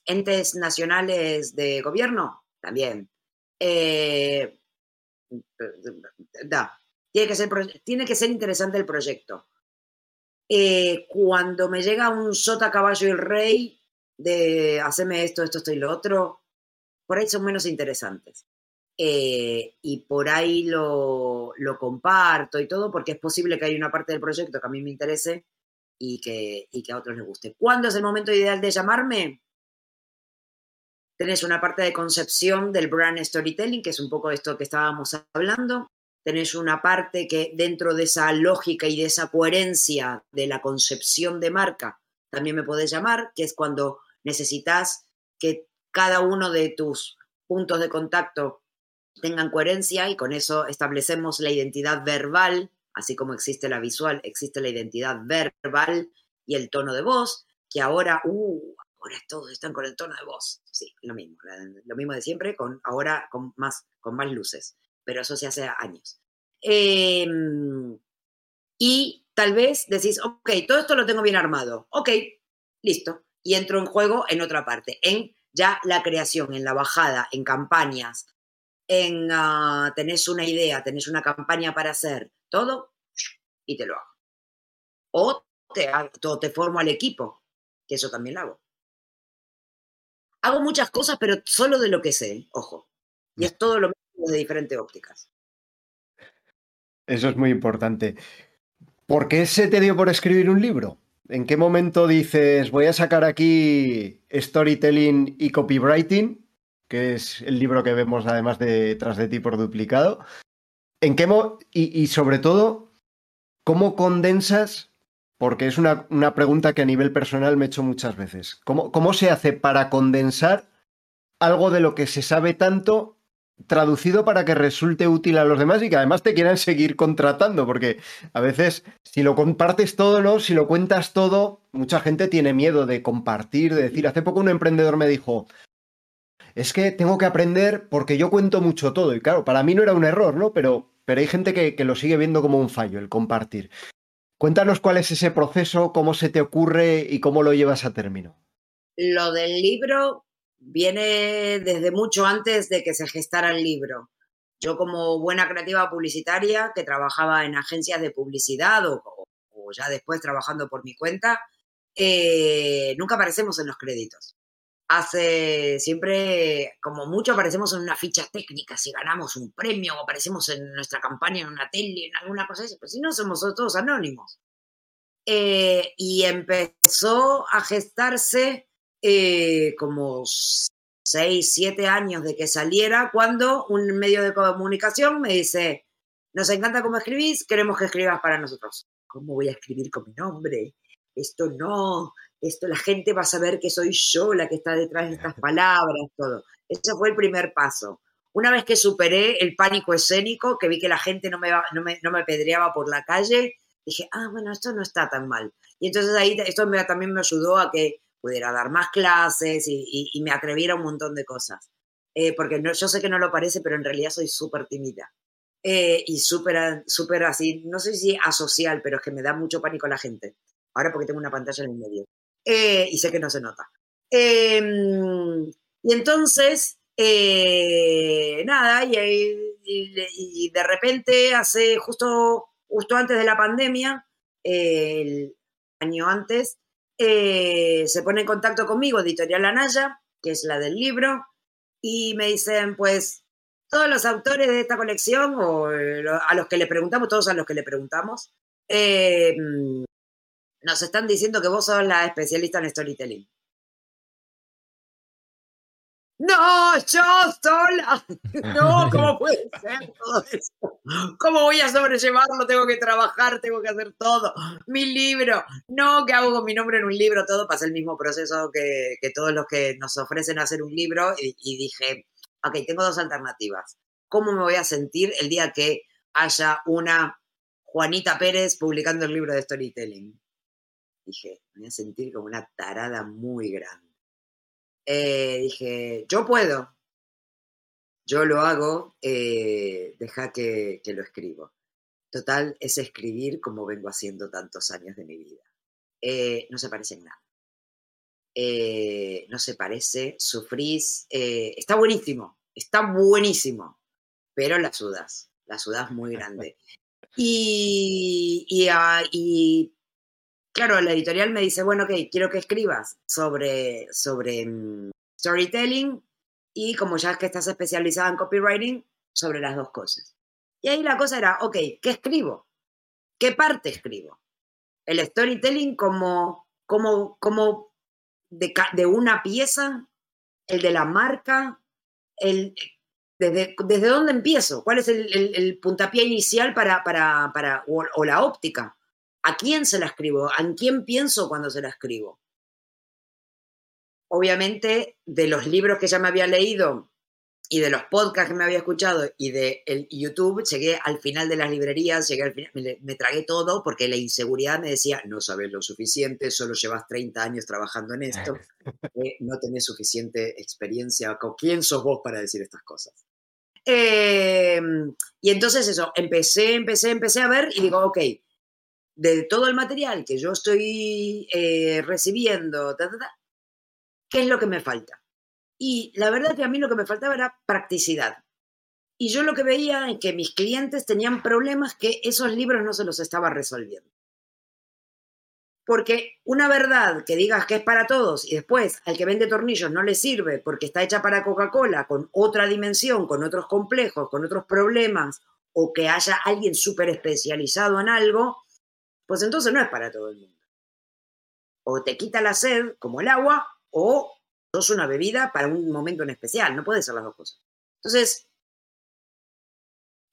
entes nacionales de gobierno, también. Eh, tiene, que ser, tiene que ser interesante el proyecto. Cuando me llega un sota, caballo y el rey de hacerme esto, esto, esto y lo otro, por ahí son menos interesantes. Eh, y por ahí lo, lo, comparto y todo, porque es posible que haya una parte del proyecto que a mí me interese y que, y que a otros les guste. ¿Cuándo es el momento ideal de llamarme? Tenés una parte de concepción del brand storytelling, que es un poco esto que estábamos hablando tenés una parte que dentro de esa lógica y de esa coherencia de la concepción de marca, también me podés llamar, que es cuando necesitas que cada uno de tus puntos de contacto tengan coherencia y con eso establecemos la identidad verbal, así como existe la visual, existe la identidad verbal y el tono de voz, que ahora, uh, ahora todos están con el tono de voz. Sí, lo mismo, lo mismo de siempre, con ahora con más, con más luces pero eso se hace años. Em, y tal vez decís, ok, todo esto lo tengo bien armado, ok, listo, y entro en juego en otra parte, en ya la creación, en la bajada, en campañas, en uh, tenés una idea, tenés una campaña para hacer, todo, y te lo hago. O te, te formo al equipo, que eso también lo hago. Hago muchas cosas, pero solo de lo que sé, ojo. Y es todo lo de diferentes ópticas. Eso es muy importante. ¿Por qué se te dio por escribir un libro? ¿En qué momento dices, voy a sacar aquí storytelling y copywriting, que es el libro que vemos además de Tras de ti por duplicado? ¿En qué y, sobre todo, cómo condensas? Porque es una, una, pregunta que a nivel personal me he hecho muchas veces. ¿Cómo, ¿Cómo se hace para condensar algo de lo que se sabe tanto traducido para que resulte útil a los demás y que además te quieran seguir contratando, porque a veces si lo compartes todo, ¿no? Si lo cuentas todo, mucha gente tiene miedo de compartir, de decir, hace poco un emprendedor me dijo, es que tengo que aprender porque yo cuento mucho todo. Y claro, para mí no era un error, ¿no? Pero, pero hay gente que, lo sigue viendo como un fallo, el compartir. Cuéntanos cuál es ese proceso, cómo se te ocurre y cómo lo llevas a término. Lo del libro viene desde mucho antes de que se gestara el libro. Yo como buena creativa publicitaria que trabajaba en agencias de publicidad o, o ya después trabajando por mi cuenta, eh, nunca aparecemos en los créditos. Hace siempre, como mucho, aparecemos en una ficha técnica si ganamos un premio o aparecemos en nuestra campaña en una tele, en alguna cosa pero si no somos todos anónimos. Eh, y empezó a gestarse eh, como seis, siete años de que saliera, cuando un medio de comunicación me dice, nos encanta cómo escribís, queremos que escribas para nosotros. ¿Cómo voy a escribir con mi nombre? Esto no, esto la gente va a saber que soy yo la que está detrás de estas palabras, todo. Ese fue el primer paso. Una vez que superé el pánico escénico, que vi que la gente no me, no me, no me pedreaba por la calle, dije, ah, bueno, esto no está tan mal. Y entonces ahí esto me, también me ayudó a que pudiera dar más clases y, me atreviera a un montón de cosas. Eh, porque no, yo sé que no lo parece, pero en realidad soy súper tímida. Eh, y súper súper así, no sé si asocial, pero es que me da mucho pánico la gente. Ahora porque tengo una pantalla en el medio. Eh, y sé que no se nota. Em, y entonces, nada, y, y, de repente, hace justo, justo antes de la pandemia, el año antes, eh, se pone en contacto conmigo, Editorial Anaya, que es la del libro, y me dicen, pues, todos los autores de esta colección, o eh, a los que le preguntamos, todos a los que le preguntamos, eh, nos están diciendo que vos sos la especialista en storytelling. No, yo sola. (laughs) No, ¿cómo puede ser todo eso? ¿Cómo voy a sobrellevarlo? Tengo que trabajar, tengo que hacer todo. Mi libro. No, ¿qué hago con mi nombre en un libro? Todo pasa el mismo proceso que, todos los que nos ofrecen hacer un libro. Y, y dije, ok, tengo dos alternativas. ¿Cómo me voy a sentir el día que haya una Juanita Pérez publicando el libro de storytelling? Dije, me voy a sentir como una tarada muy grande eh, dije, yo puedo, yo lo hago, eh, deja que, lo escribo. Total, es escribir como vengo haciendo tantos años de mi vida. Eh, no se parece en nada. no se parece, sufrís, está buenísimo, está buenísimo, pero la sudas, la sudas muy grande. (laughs) Y, y, ah, y claro, la editorial me dice, bueno, ok, quiero que escribas sobre, sobre mm, storytelling y como ya es que estás especializada en copywriting, sobre las dos cosas. Y ahí la cosa era, ok, ¿qué escribo? ¿Qué parte escribo? El storytelling como, como, como de, de una pieza, el de la marca, el, desde, desde dónde empiezo, cuál es el, puntapié inicial para, para, para o la óptica ¿A quién se la escribo? ¿A quién pienso cuando se la escribo? Obviamente, de los libros que ya me había leído y de los podcasts que me había escuchado y de el YouTube, llegué al final de las librerías, llegué al final, me, tragué todo porque la inseguridad me decía, no sabes lo suficiente, solo llevas 30 años trabajando en esto, (laughs) eh, no tenés suficiente experiencia. ¿Con quién sos vos para decir estas cosas? Em, y entonces eso, empecé, empecé, empecé a ver y digo, ok, de todo el material que yo estoy eh, recibiendo, ¿qué es lo que me falta? Y la verdad que a mí lo que me faltaba era practicidad. Y yo lo que veía es que mis clientes tenían problemas que esos libros no se los estaba resolviendo. Porque una verdad que digas que es para todos y después al que vende tornillos no le sirve porque está hecha para Coca-Cola con otra dimensión, con otros complejos, con otros problemas, o que haya alguien súper especializado en algo, pues entonces no es para todo el mundo. O te quita la sed, como el agua, o sos una bebida para un momento en especial. No puede ser las dos cosas. Entonces,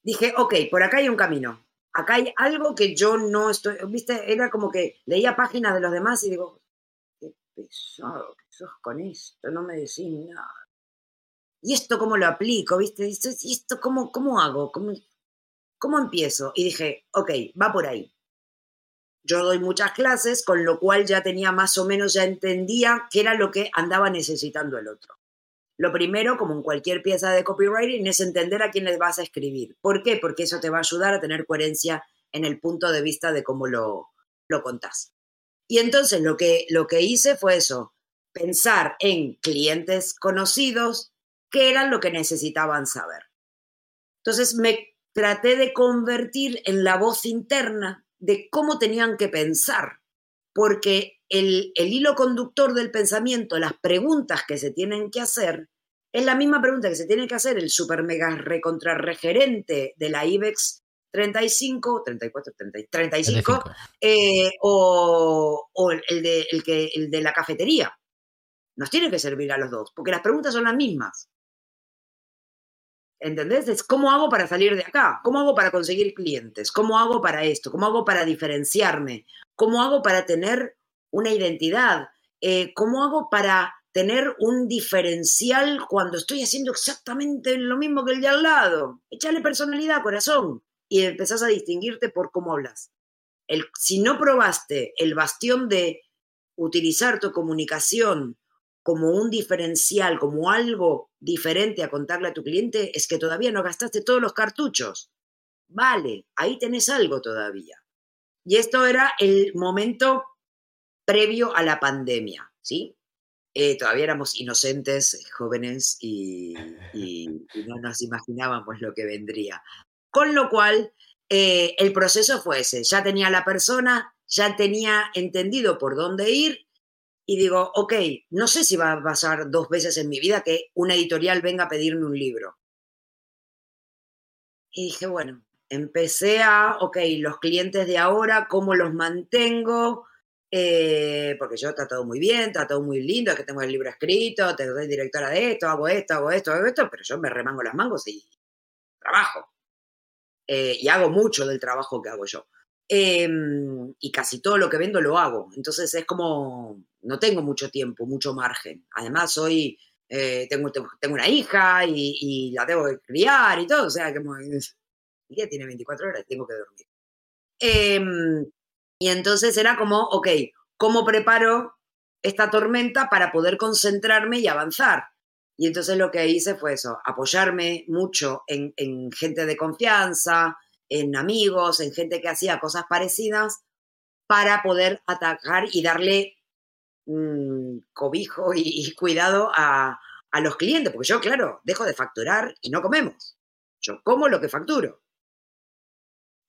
dije, ok, por acá hay un camino. Acá hay algo que yo no estoy, viste, era como que leía páginas de los demás y digo, qué pesado que sos con esto, no me decís nada. ¿y esto cómo lo aplico? ¿Viste? ¿Y esto cómo, cómo hago? ¿Cómo, ¿Cómo empiezo? Y dije, ok, va por ahí. Yo doy muchas clases, con lo cual ya tenía más o menos, ya entendía qué era lo que andaba necesitando el otro. Lo primero, como en cualquier pieza de copywriting, es entender a quién le vas a escribir. ¿Por qué? Porque eso te va a ayudar a tener coherencia en el punto de vista de cómo lo, lo contás. Y entonces lo que, lo que hice fue eso, pensar en clientes conocidos, qué eran lo que necesitaban saber. Entonces me traté de convertir en la voz interna de cómo tenían que pensar, porque el, hilo conductor del pensamiento, las preguntas que se tienen que hacer, es la misma pregunta que se tiene que hacer el super mega recontrarregerente de la IBEX 35, 34, 35, o, el, de, el, que, el de la cafetería. Nos tiene que servir a los dos, porque las preguntas son las mismas. ¿Entendés? Es cómo hago para salir de acá, cómo hago para conseguir clientes, cómo hago para esto, cómo hago para diferenciarme, cómo hago para tener una identidad, eh, cómo hago para tener un diferencial cuando estoy haciendo exactamente lo mismo que el de al lado. Echale personalidad, corazón, y empezás a distinguirte por cómo hablas. Si no probaste el bastión de utilizar tu comunicación como un diferencial, como algo diferente a contarle a tu cliente, es que todavía no gastaste todos los cartuchos. Vale, ahí tenés algo todavía. Y esto era el momento previo a la pandemia, ¿sí? Eh, todavía éramos inocentes, jóvenes, y, no nos imaginábamos lo que vendría. Con lo cual, eh, el proceso fue ese. Ya tenía la persona, ya tenía entendido por dónde ir y digo, ok, no sé si va a pasar dos veces en mi vida que una editorial venga a pedirme un libro. Y dije, bueno, empecé a, ok, los clientes de ahora, ¿cómo los mantengo? Eh, porque yo he tratado muy bien, tratado muy lindo, es que tengo el libro escrito, te doy directora de esto, hago esto, hago esto, hago esto, pero yo me remango las mangos y trabajo. Eh, y hago mucho del trabajo que hago yo. Em, y casi todo lo que vendo lo hago. Entonces es como, no tengo mucho tiempo, mucho margen. Además, soy, eh, tengo, tengo una hija y, la tengo que criar y todo. O sea, como el tiene 24 horas y tengo que dormir. Em, y entonces era como, ok, ¿cómo preparo esta tormenta para poder concentrarme y avanzar? Y entonces lo que hice fue eso, apoyarme mucho en gente de confianza, en amigos, en gente que hacía cosas parecidas, para poder atacar y darle cobijo y, cuidado a, a, los clientes, porque yo, claro, dejo de facturar y no comemos. Yo como lo que facturo.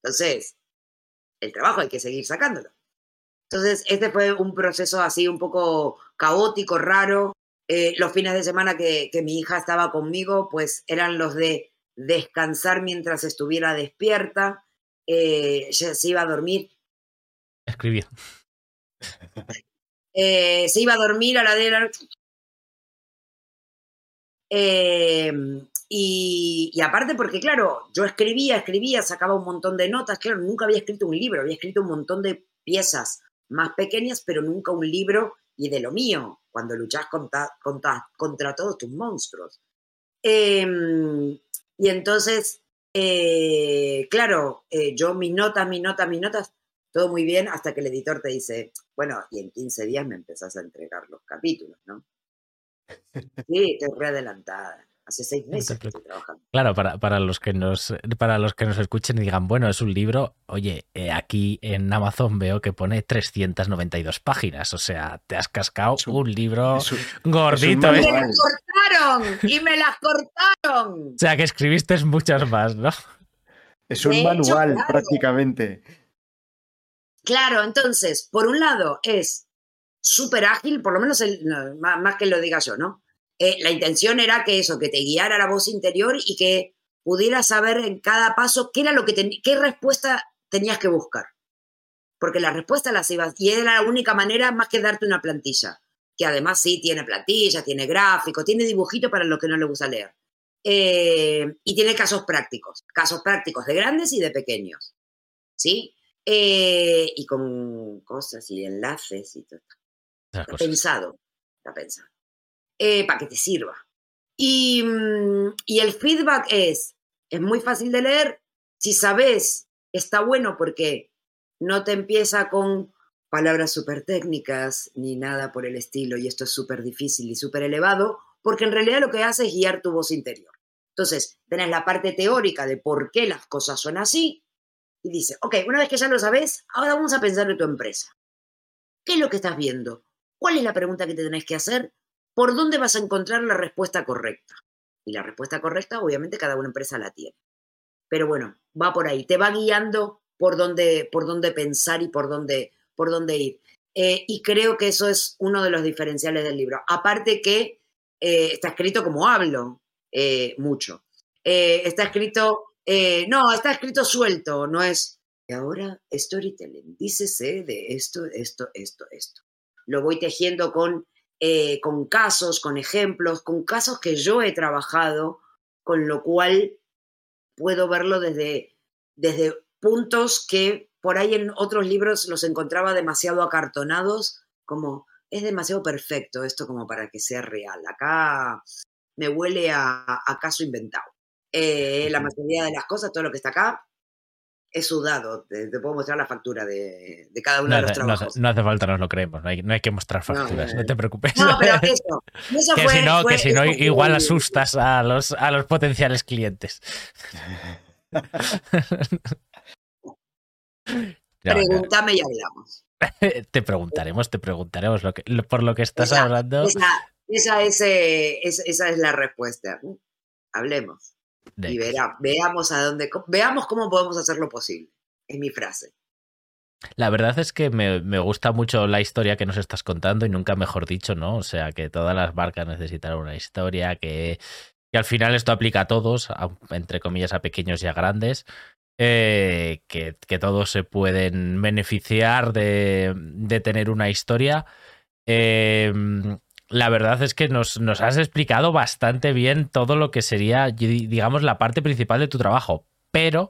Entonces, el trabajo hay que seguir sacándolo. Entonces, este fue un proceso así un poco caótico, raro. Eh, los fines de semana que, que mi hija estaba conmigo, pues eran los de descansar mientras estuviera despierta, eh, se iba a dormir. Escribía. (laughs) Eh, se iba a dormir a la de la... Eh, y, aparte porque, claro, yo escribía, escribía, sacaba un montón de notas, claro, nunca había escrito un libro, había escrito un montón de piezas más pequeñas, pero nunca un libro y de lo mío, cuando luchás contra, contra, contra todos tus monstruos. Eh, y entonces, eh, claro, eh, yo mis notas, mis notas, mis notas, todo muy bien, hasta que el editor te dice, bueno, y en 15 días me empezás a entregar los capítulos, ¿no? (laughs) Sí, te adelantada. Hace seis meses que estoy trabajando. Claro, para, para, los que nos, para los que nos escuchen y digan, bueno, es un libro, oye, eh, aquí en Amazon veo que pone 392 páginas, o sea, te has cascado un, libro gordito. y me las cortaron, y me las cortaron. O sea, que escribiste muchas más, ¿no? Es un manual prácticamente. Claro, entonces, por un lado es súper ágil, por lo menos más que lo diga yo, ¿no? Eh, la intención era que eso, que te guiara la voz interior y que pudieras saber en cada paso qué era lo que qué respuesta tenías que buscar. Porque la respuesta las ibas, y era la única manera más que darte una plantilla, que además sí tiene plantilla, tiene gráfico, tiene dibujito para los que no le gusta leer. Eh, y tiene casos prácticos, casos prácticos de grandes y de pequeños. ¿Sí? Eh, y con cosas y enlaces y todo. Está pensado, está pensado. Eh, para que te sirva. Y, mm, y el feedback es, es muy fácil de leer, si sabes, está bueno porque no te empieza con palabras súper técnicas ni nada por el estilo y esto es súper difícil y súper elevado, porque en realidad lo que hace es guiar tu voz interior. Entonces, tenés la parte teórica de por qué las cosas son así y dice, ok, una vez que ya lo sabes, ahora vamos a pensar en tu empresa. ¿Qué es lo que estás viendo? ¿Cuál es la pregunta que te tenés que hacer? ¿Por dónde vas a encontrar la respuesta correcta? Y la respuesta correcta, obviamente, cada una empresa la tiene. Pero bueno, va por ahí, te va guiando por dónde, por dónde pensar y por dónde, por dónde ir. Eh, y creo que eso es uno de los diferenciales del libro. Aparte que eh, está escrito como hablo eh, mucho. está escrito, no, está escrito suelto, no es, y ahora storytelling, dícese de esto, esto, esto, esto. Lo voy tejiendo con, con casos, con ejemplos, con casos que yo he trabajado, con lo cual puedo verlo desde, desde puntos que por ahí en otros libros los encontraba demasiado acartonados, como es demasiado perfecto esto como para que sea real. Acá me huele a, caso inventado. Eh, la mayoría de las cosas, todo lo que está acá, es sudado. Te, puedo mostrar la factura de, cada uno de los trabajos. No hace, falta, nos lo creemos. No hay, que mostrar facturas, no, te preocupes. No, pero (laughs) eso. eso que si no, que si no igual asustas a los, a los potenciales clientes. (laughs) Pregúntame y hablamos. (laughs) te preguntaremos, te preguntaremos lo que, por lo que estás hablando. Esa, eh, esa, es la respuesta. Hablemos. Y veamos a dónde, veamos cómo podemos hacer lo posible. Es mi frase. La verdad es que me, me, gusta mucho la historia que nos estás contando y nunca mejor dicho, ¿no? O sea, que todas las marcas necesitan una historia, que, que al final esto aplica a todos, entre comillas a pequeños y a grandes, eh, que, todos se pueden beneficiar de, tener una historia. Em, la verdad es que nos, has explicado bastante bien todo lo que sería, digamos, la parte principal de tu trabajo. Pero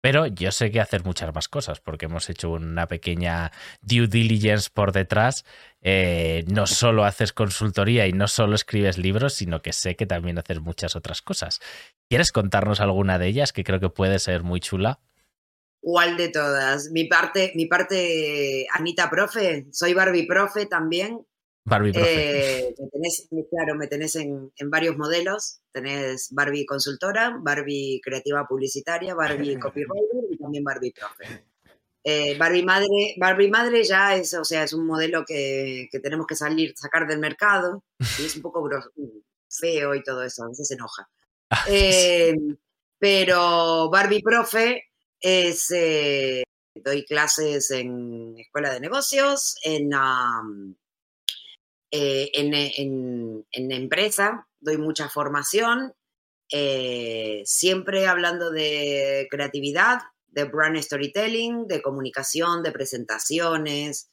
pero yo sé que hacer muchas más cosas porque hemos hecho una pequeña due diligence por detrás. Eh, no solo haces consultoría y no solo escribes libros, sino que sé que también haces muchas otras cosas. ¿Quieres contarnos alguna de ellas que creo que puede ser muy chula? ¿Cuál de todas? Mi parte, mi parte, Anita Profe, soy Barbie Profe también. Barbie Profe. Eh, claro, me tenés en, varios modelos. Tenés Barbie consultora, Barbie creativa publicitaria, Barbie (laughs) copywriter y también Barbie Profe. Eh, Barbie Madre, Barbie Madre ya es, o sea, es un modelo que, tenemos que salir, sacar del mercado. Y es un poco feo y todo eso, a veces se enoja. Ah, eh, pero Barbie Profe es, doy clases en escuela de negocios, en, eh, en, en, empresa, doy mucha formación, eh, siempre hablando de creatividad, de brand storytelling, de comunicación, de presentaciones,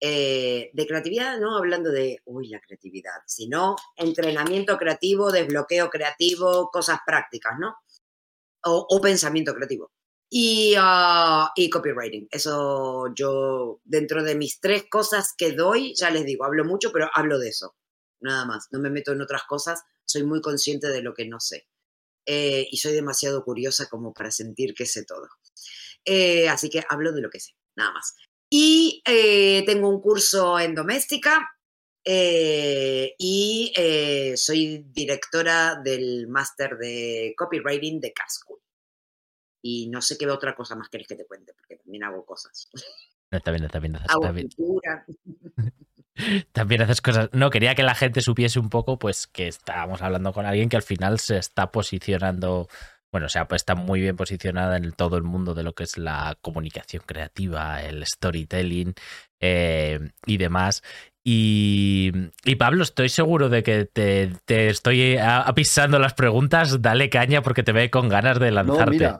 eh, de creatividad, no hablando de, uy, la creatividad, sino entrenamiento creativo, desbloqueo creativo, cosas prácticas, ¿no? o pensamiento creativo. Y, uh, y copywriting. Eso yo, dentro de mis tres cosas que doy, ya les digo, hablo mucho, pero hablo de eso. Nada más. No me meto en otras cosas. Soy muy consciente de lo que no sé. Eh, y soy demasiado curiosa como para sentir que sé todo. Eh, así que hablo de lo que sé, nada más. Y eh, tengo un curso en doméstica y soy directora del máster de copywriting de Casco y no sé qué otra cosa más querés que te cuente, porque también hago cosas. está bien, está bien. Hago (laughs) También haces cosas. No, quería que la gente supiese un poco, pues, que estábamos hablando con alguien que al final se está posicionando. Bueno, o sea, pues está muy bien posicionada en todo el mundo de lo que es la comunicación creativa, el storytelling eh, y demás. Y, Pablo, estoy seguro de que te, estoy apisando las preguntas. Dale caña porque te ve con ganas de lanzarte.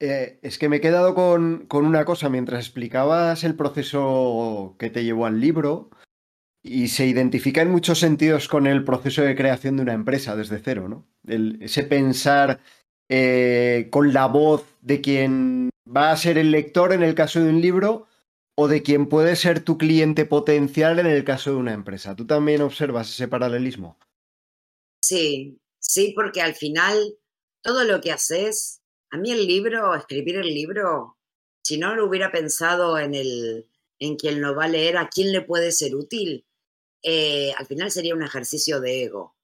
Eh, es que me he quedado con, una cosa mientras explicabas el proceso que te llevó al libro y se identifica en muchos sentidos con el proceso de creación de una empresa desde cero, ¿no? ese pensar eh, con la voz de quien va a ser el lector en el caso de un libro o de quien puede ser tu cliente potencial en el caso de una empresa. ¿Tú también observas ese paralelismo? Sí, sí, porque al final todo lo que haces, a mí el libro, escribir el libro, si no lo hubiera pensado en, el, en quien lo va a leer, a quién le puede ser útil, eh, al final sería un ejercicio de ego.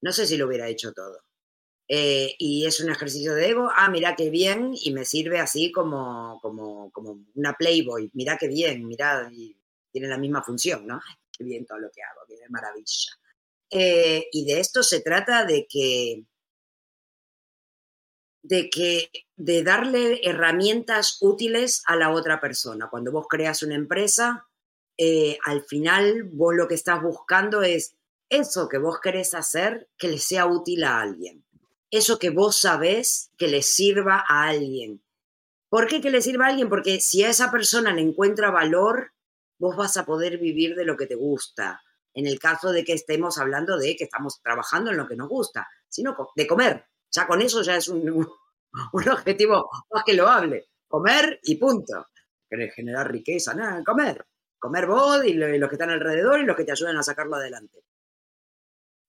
No sé si lo hubiera hecho todo. Eh, y es un ejercicio de ego, ah, mira qué bien, y me sirve así como, como, como una Playboy, mira qué bien, mira, tiene la misma función, ¿no? Ay, qué bien todo lo que hago, qué maravilla. Eh, y de esto se trata de que, de que, de darle herramientas útiles a la otra persona. Cuando vos creas una empresa, eh, al final vos lo que estás buscando es eso que vos querés hacer que le sea útil a alguien. Eso que vos sabés que le sirva a alguien. ¿Por qué que le sirva a alguien? Porque si a esa persona le encuentra valor, vos vas a poder vivir de lo que te gusta. En el caso de que estemos hablando de que estamos trabajando en lo que nos gusta, sino de comer. Ya con eso ya es un, (laughs) un objetivo más que loable. Comer y punto. Generar riqueza, nada, comer. Comer vos y los que están alrededor y los que te ayuden a sacarlo adelante.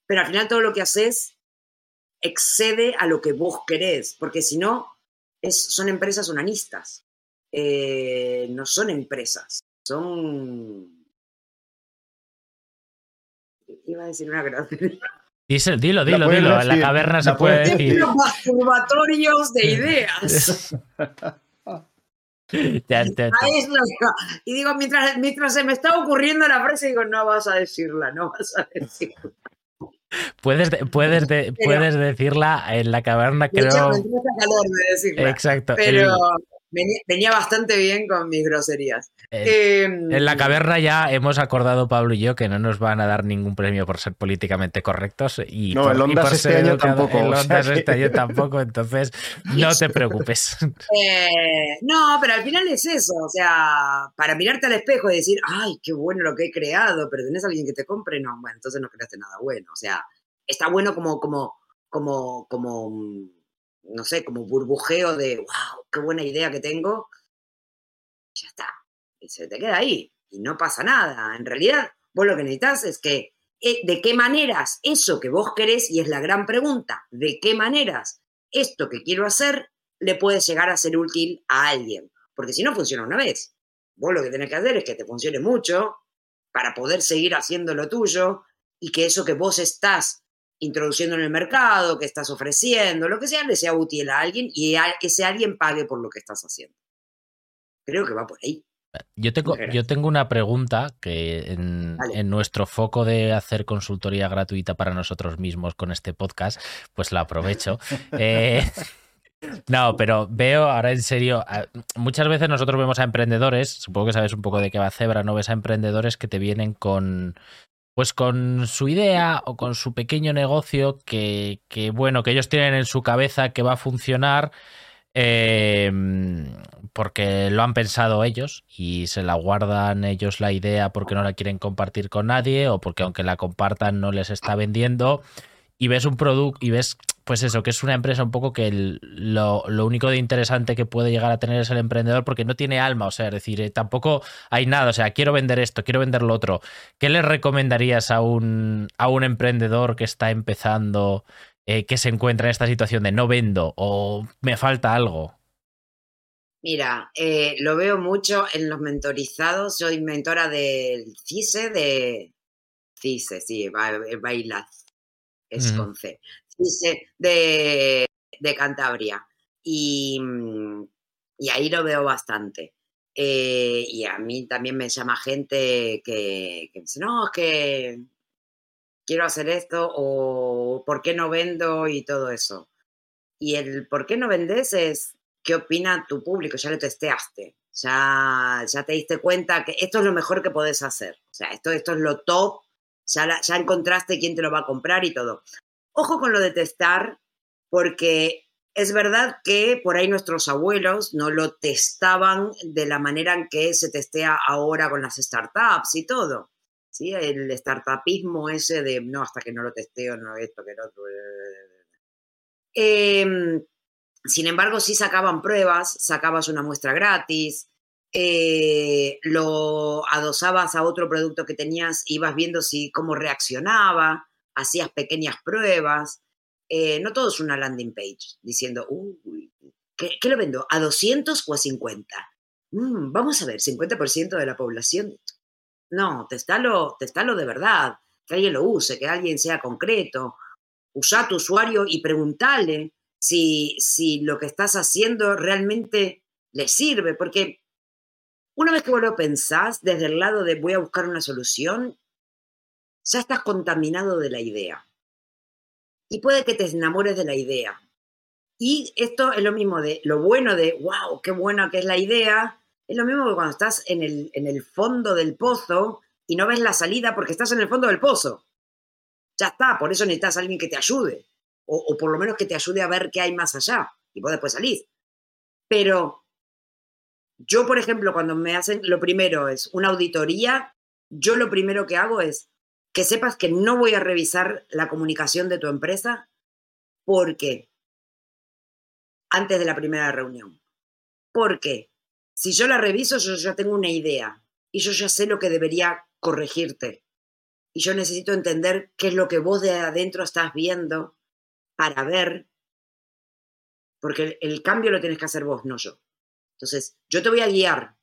Pero al final todo lo que haces excede a lo que vos querés, porque si no, son empresas unanistas. Eh, no son empresas, son... (laughs) Iba a decir una gracia. Dilo, dilo, dilo. En la caverna se puede decir. Masturbatorios de ideas. y digo, mientras, mientras se me está ocurriendo la frase, digo, no vas a decirla, no vas a decirla. Puedes, puedes, puedes decirla en la caverna, creo. calor de decirla. Exacto. Pero, venía, bastante bien con mis groserías. Em, en la caverna ya hemos acordado, Pablo y yo, que no nos van a dar ningún premio por ser políticamente correctos. Y no, por, el Ondas este año tampoco. El Ondas (laughs) este año tampoco, entonces no te preocupes. Eh, no, pero al final es eso, o sea, para mirarte al espejo y decir, ay, qué bueno lo que he creado, pero tenés a alguien que te compre, no, bueno, entonces no creaste nada bueno, o sea, está bueno como, como, como, como no sé, como burbujeo de, wow, qué buena idea que tengo. Y se te queda ahí y no pasa nada. En realidad, vos lo que necesitas es que, eh, ¿de qué maneras eso que vos querés? Y es la gran pregunta, ¿de qué maneras esto que quiero hacer le puede llegar a ser útil a alguien? Porque si no funciona una vez, vos lo que tenés que hacer es que te funcione mucho para poder seguir haciendo lo tuyo y que eso que vos estás introduciendo en el mercado, que estás ofreciendo, lo que sea, le sea útil a alguien y que ese alguien pague por lo que estás haciendo. Creo que va por ahí. Yo tengo, yo tengo una pregunta que en, nuestro foco de hacer consultoría gratuita para nosotros mismos con este podcast, pues la aprovecho. (laughs) Eh, no, pero veo ahora en serio, muchas veces nosotros vemos a emprendedores, supongo que sabes un poco de qué va Zebra, ¿no? Ves a emprendedores que te vienen con, pues con su idea o con su pequeño negocio que, que, bueno, que ellos tienen en su cabeza que va a funcionar em, porque lo han pensado ellos y se la guardan ellos la idea porque no la quieren compartir con nadie o porque aunque la compartan no les está vendiendo. Y ves un producto y ves pues eso, que es una empresa un poco que lo, único de interesante que puede llegar a tener es el emprendedor porque no tiene alma, o sea, es decir, eh, tampoco hay nada, o sea, quiero vender esto, quiero vender lo otro. ¿Qué le recomendarías a un, a un emprendedor que está empezando, eh, que se encuentra en esta situación de no vendo o me falta algo? Mira, eh, lo veo mucho en los mentorizados, soy mentora del CISE, de CISE, sí, Bailas, es con C de, de Cantabria. Y, mm, y, ahí lo veo bastante. Eh, y a mí también me llama gente que, que dice, no, es que quiero hacer esto o por qué no vendo y todo eso. Y el por qué no vendes es qué opina tu público, ya lo testeaste, ya, ya te diste cuenta que esto es lo mejor que podés hacer. O sea, esto, esto es lo top, ya, ya encontraste quién te lo va a comprar y todo. Ojo con lo de testar, porque es verdad que por ahí nuestros abuelos no lo testaban de la manera en que se testea ahora con las startups y todo. ¿Sí? El startupismo ese de no, hasta que no lo testeo, no esto, que no otro. Em, sin embargo, sí sacaban pruebas, sacabas una muestra gratis, eh, lo adosabas a otro producto que tenías, ibas viendo si cómo reaccionaba hacías pequeñas pruebas. Eh, no todo es una landing page diciendo, uy, ¿qué, lo vendo? ¿A 200 o a 50? Mm, vamos a ver, 50% de la población. No, te está, lo, te está lo de verdad, que alguien lo use, que alguien sea concreto. Usa a tu usuario y preguntale si, si lo que estás haciendo realmente le sirve, porque una vez que vos lo pensás desde el lado de voy a buscar una solución, ya estás contaminado de la idea. Y puede que te enamores de la idea. Y esto es lo mismo de lo bueno de, wow, qué buena que es la idea. Es lo mismo que cuando estás en el, en el fondo del pozo y no ves la salida porque estás en el fondo del pozo. Ya está, por eso necesitas a alguien que te ayude. O, o por lo menos que te ayude a ver qué hay más allá. Y vos después salís. Pero yo, por ejemplo, cuando me hacen, lo primero es una auditoría, yo lo primero que hago es que sepas que no voy a revisar la comunicación de tu empresa porque antes de la primera reunión. Porque si yo la reviso, yo ya tengo una idea y yo ya sé lo que debería corregirte. Y yo necesito entender qué es lo que vos de adentro estás viendo para ver, porque el, cambio lo tienes que hacer vos, no yo. Entonces, yo te voy a guiar,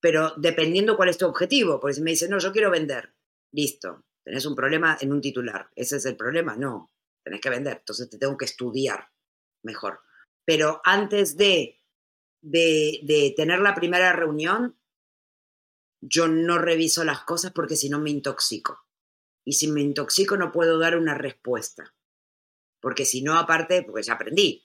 pero dependiendo cuál es tu objetivo, porque si me dices, no, yo quiero vender, listo, tenés un problema en un titular, ese es el problema, no, tenés que vender, entonces te tengo que estudiar mejor. Pero antes de, de, tener la primera reunión, yo no reviso las cosas porque si no me intoxico. Y si me intoxico no puedo dar una respuesta. Porque si no, aparte, porque ya aprendí,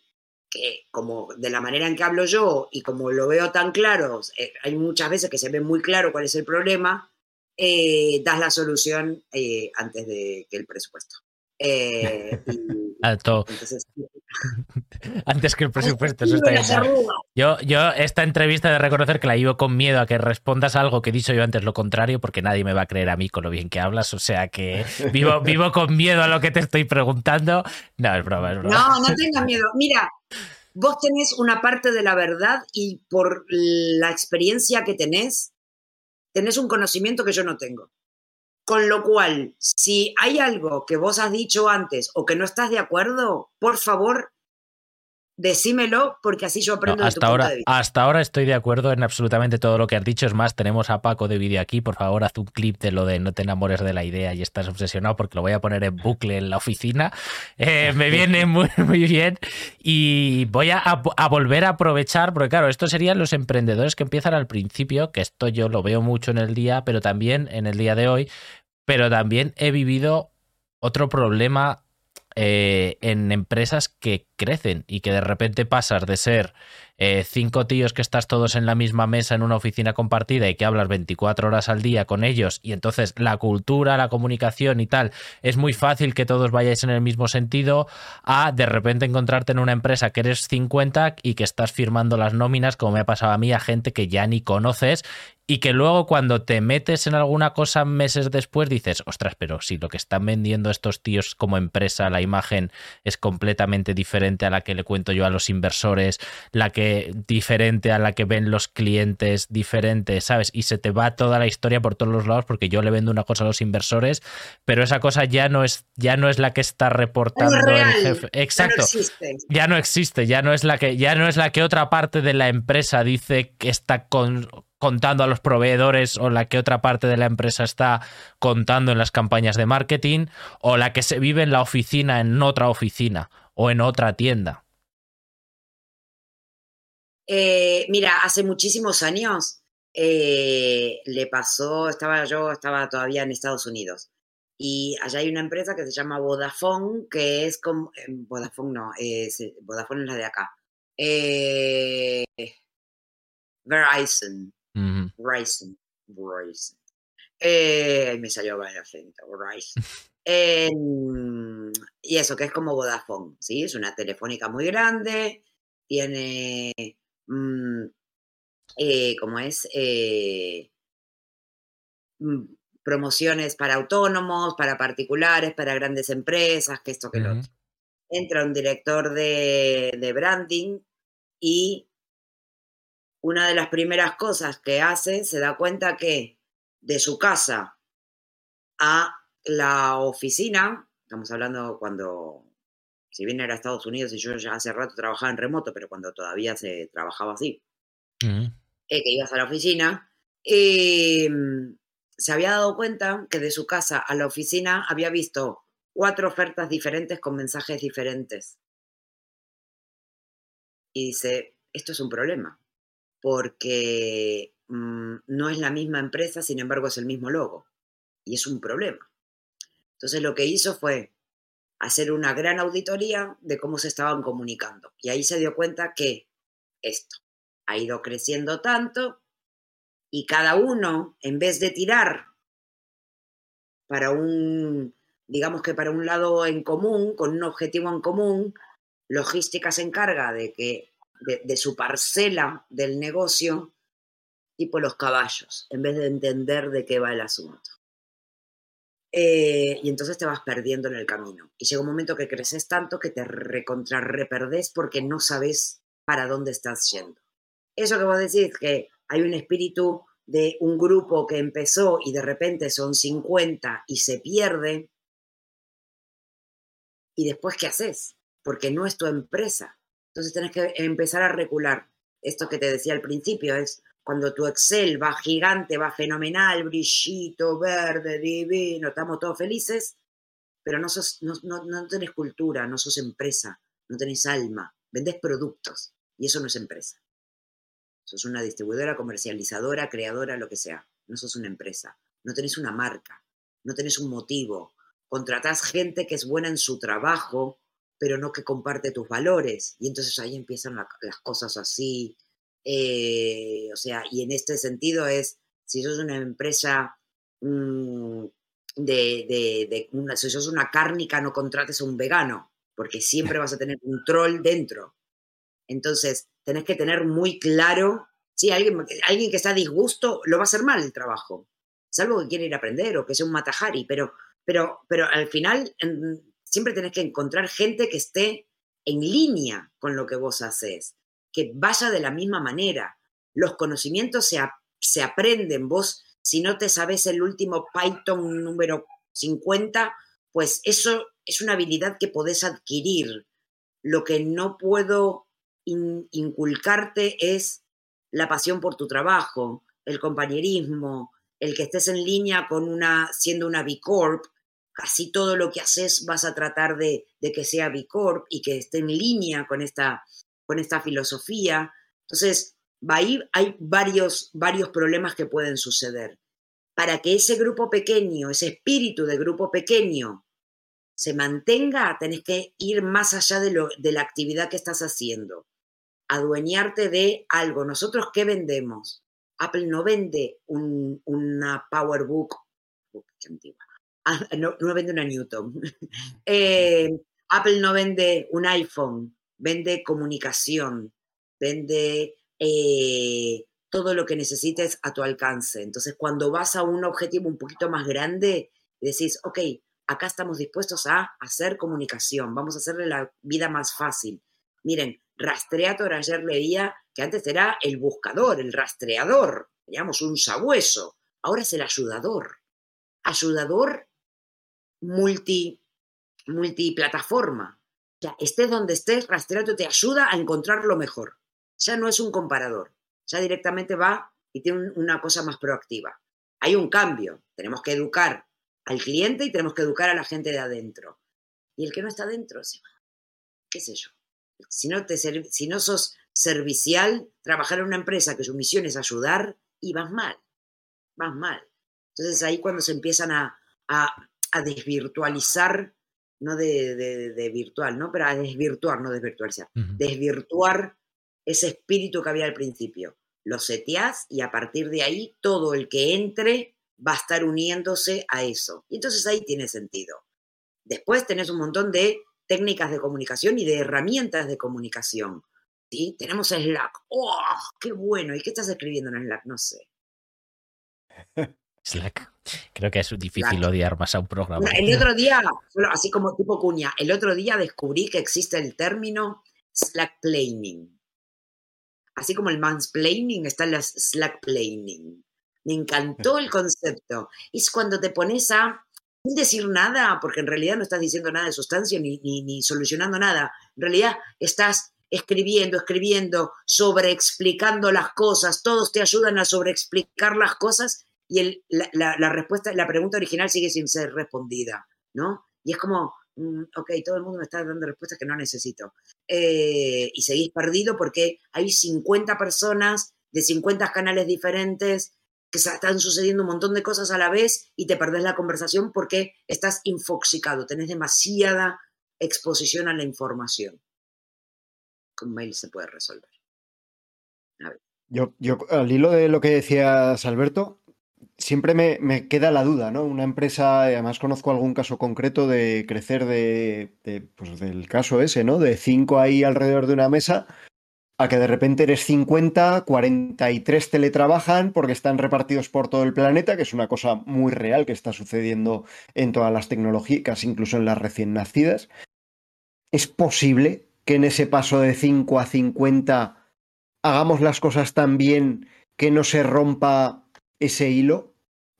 que como de la manera en que hablo yo y como lo veo tan claro, eh, hay muchas veces que se ve muy claro cuál es el problema, eh, das la solución eh, antes de que el presupuesto. Eh, (laughs) Alto. (laughs) Antes que el presupuesto, eso está. Yo, yo, esta entrevista de reconocer que la llevo con miedo a que respondas algo que he dicho yo antes lo contrario, porque nadie me va a creer a mí con lo bien que hablas. O sea que vivo, (laughs) vivo con miedo a lo que te estoy preguntando. No, es broma, es broma. No, no tengas miedo. Mira, vos tenés una parte de la verdad y por la experiencia que tenés, tenés un conocimiento que yo no tengo. Con lo cual, si hay algo que vos has dicho antes o que no estás de acuerdo, por favor, decímelo porque así yo aprendo hasta ahora, Hasta ahora estoy de acuerdo en absolutamente todo lo que has dicho. Es más, tenemos a Paco de vídeo aquí. Por favor, haz un clip de lo de no te enamores de la idea y estás obsesionado porque lo voy a poner en bucle en la oficina. Eh, (laughs) me viene muy, muy bien. Y voy a, a, volver a aprovechar, porque claro, estos serían los emprendedores que empiezan al principio, que esto yo lo veo mucho en el día, pero también en el día de hoy. Pero también he vivido otro problema eh, en empresas que crecen y que de repente pasas de ser eh, cinco tíos que estás todos en la misma mesa en una oficina compartida y que hablas 24 horas al día con ellos y entonces la cultura, la comunicación y tal, es muy fácil que todos vayáis en el mismo sentido a de repente encontrarte en una empresa que eres 50 y que estás firmando las nóminas como me ha pasado a mí a gente que ya ni conoces y que luego cuando te metes en alguna cosa meses después dices, ostras, pero si lo que están vendiendo estos tíos como empresa, la imagen es completamente diferente a la que le cuento yo a los inversores, la que diferente a la que ven los clientes, diferente, ¿sabes? Y se te va toda la historia por todos los lados porque yo le vendo una cosa a los inversores, pero esa cosa ya no es ya no es la que está reportando el jefe. Exacto. Ya no, existe, ya no es la que ya no es la que otra parte de la empresa dice que está con contando a los proveedores o la que otra parte de la empresa está contando en las campañas de marketing o la que se vive en la oficina en otra oficina o en otra tienda? Eh, mira, hace muchísimos años eh, le pasó, estaba yo, estaba todavía en Estados Unidos. Y allá hay una empresa que se llama Vodafone, que es como. Eh, Vodafone no, Vodafone es la de acá. Verizon. Verizon. Verizon. Eh, me salió el acento, Verizon. (laughs) y eso, que es como Vodafone, ¿sí? Es una telefónica muy grande, tiene, mm, eh, como es, eh, mm, promociones para autónomos, para particulares, para grandes empresas, que esto, que lo otro. Entra un director de, de branding y una de las primeras cosas que hace, se da cuenta que de su casa a la oficina, estamos hablando cuando, si bien era Estados Unidos y yo ya hace rato trabajaba en remoto, pero cuando todavía se trabajaba así, eh, que ibas a la oficina, em, se había dado cuenta que de su casa a la oficina había visto cuatro ofertas diferentes con mensajes diferentes. Y dice, esto es un problema, porque mm, no es la misma empresa, sin embargo es el mismo logo. Y es un problema. Entonces lo que hizo fue hacer una gran auditoría de cómo se estaban comunicando. Y ahí se dio cuenta que esto ha ido creciendo tanto y cada uno, en vez de tirar para un, digamos que para un lado en común, con un objetivo en común, logística se encarga de que de, su parcela del negocio, tipo los caballos, en vez de entender de qué va el asunto. Eh, y entonces te vas perdiendo en el camino. Y llega un momento que creces tanto que te recontra reperdés porque no sabes para dónde estás yendo. Eso que vos decís, que hay un espíritu de un grupo que empezó y de repente son 50 y se pierde. ¿Y después qué haces? Porque no es tu empresa. Entonces tenés que empezar a recular. Esto que te decía al principio es cuando tu Excel va gigante, va fenomenal, brillito, verde, divino, estamos todos felices, pero no, sos, no, no, no tenés cultura, no sos empresa, no tenés alma, vendés productos y eso no es empresa. Sos una distribuidora, comercializadora, creadora, lo que sea. No sos una empresa. No tenés una marca. No tenés un motivo. Contratás gente que es buena en su trabajo, pero no que comparte tus valores. Y entonces ahí empiezan las cosas así. Eh, o sea, y en este sentido es, si sos una empresa mm, de, de, una, si sos una cárnica, no contrates a un vegano, porque siempre vas a tener un troll dentro. Entonces, tenés que tener muy claro, si alguien, alguien que está a disgusto, lo va a hacer mal el trabajo, salvo que quiere ir a aprender o que sea un matajari, pero, pero, pero al final siempre tenés que encontrar gente que esté en línea con lo que vos haces, que vaya de la misma manera. Los conocimientos se, se aprenden, vos si no te sabes el último Python número 50, pues eso es una habilidad que podés adquirir. Lo que no puedo inculcarte es la pasión por tu trabajo, el compañerismo, el que estés en línea con una, siendo una B Corp, casi todo lo que haces vas a tratar de, que sea B Corp y que esté en línea con esta, con esta filosofía. Entonces, ahí hay varios, varios problemas que pueden suceder. Para que ese grupo pequeño, ese espíritu de grupo pequeño, se mantenga, tenés que ir más allá de, lo, de la actividad que estás haciendo adueñarte de algo. ¿Nosotros qué vendemos? Apple no vende una PowerBook, ah, no, vende una Newton. (laughs) Eh, Apple no vende un iPhone, vende comunicación, vende eh, todo lo que necesites a tu alcance. Entonces, cuando vas a un objetivo un poquito más grande, decís, ok, acá estamos dispuestos a hacer comunicación, vamos a hacerle la vida más fácil. Miren, Rastreator ayer leía que antes era el buscador, el rastreador, digamos, un sabueso. Ahora es el ayudador. Ayudador multi, multiplataforma. Ya, estés donde estés, Rastreator te ayuda a encontrar lo mejor. Ya no es un comparador. Ya directamente va y tiene una cosa más proactiva. Hay un cambio. Tenemos que educar al cliente y tenemos que educar a la gente de adentro. Y el que no está adentro se va. ¿Qué sé yo? si no, te, si no sos servicial, trabajar en una empresa que su misión es ayudar y vas mal, vas mal. Entonces ahí cuando se empiezan a, desvirtualizar, no de, virtual, ¿no? Pero a desvirtuar, no desvirtualizar, desvirtuar ese espíritu que había al principio. Lo seteás y a partir de ahí todo el que entre va a estar uniéndose a eso. Y entonces ahí tiene sentido. Después tenés un montón de técnicas de comunicación y de herramientas de comunicación. ¿sí? Tenemos Slack. ¡Oh, qué bueno! ¿Y qué estás escribiendo en Slack? No sé. (laughs) Slack. Creo que es difícil odiar más a un programa. El otro día, así como tipo cuña, el otro día descubrí que existe el término slackplaning. Así como el mansplaining, está el slackplaning. Me encantó el concepto. Es cuando te pones a sin decir nada, porque en realidad no estás diciendo nada de sustancia ni, ni, solucionando nada. En realidad estás escribiendo, escribiendo, sobreexplicando las cosas, todos te ayudan a sobreexplicar las cosas y el, la, respuesta, la pregunta original sigue sin ser respondida, ¿no? Y es como, mm, ok, todo el mundo me está dando respuestas que no necesito. Eh, y seguís perdido porque hay 50 personas de 50 canales diferentes que están sucediendo un montón de cosas a la vez y te perdés la conversación porque estás infoxicado, tenés demasiada exposición a la información. Con mail se puede resolver. Yo, yo, al hilo de lo que decías, Alberto, siempre me, queda la duda, ¿no? Una empresa, además conozco algún caso concreto de crecer de, de pues del caso ese, ¿no? De cinco ahí alrededor de una mesa a que de repente eres 50, 43 teletrabajan porque están repartidos por todo el planeta, que es una cosa muy real que está sucediendo en todas las tecnológicas, incluso en las recién nacidas. ¿Es posible que en ese paso de 5 a 50 hagamos las cosas tan bien que no se rompa ese hilo?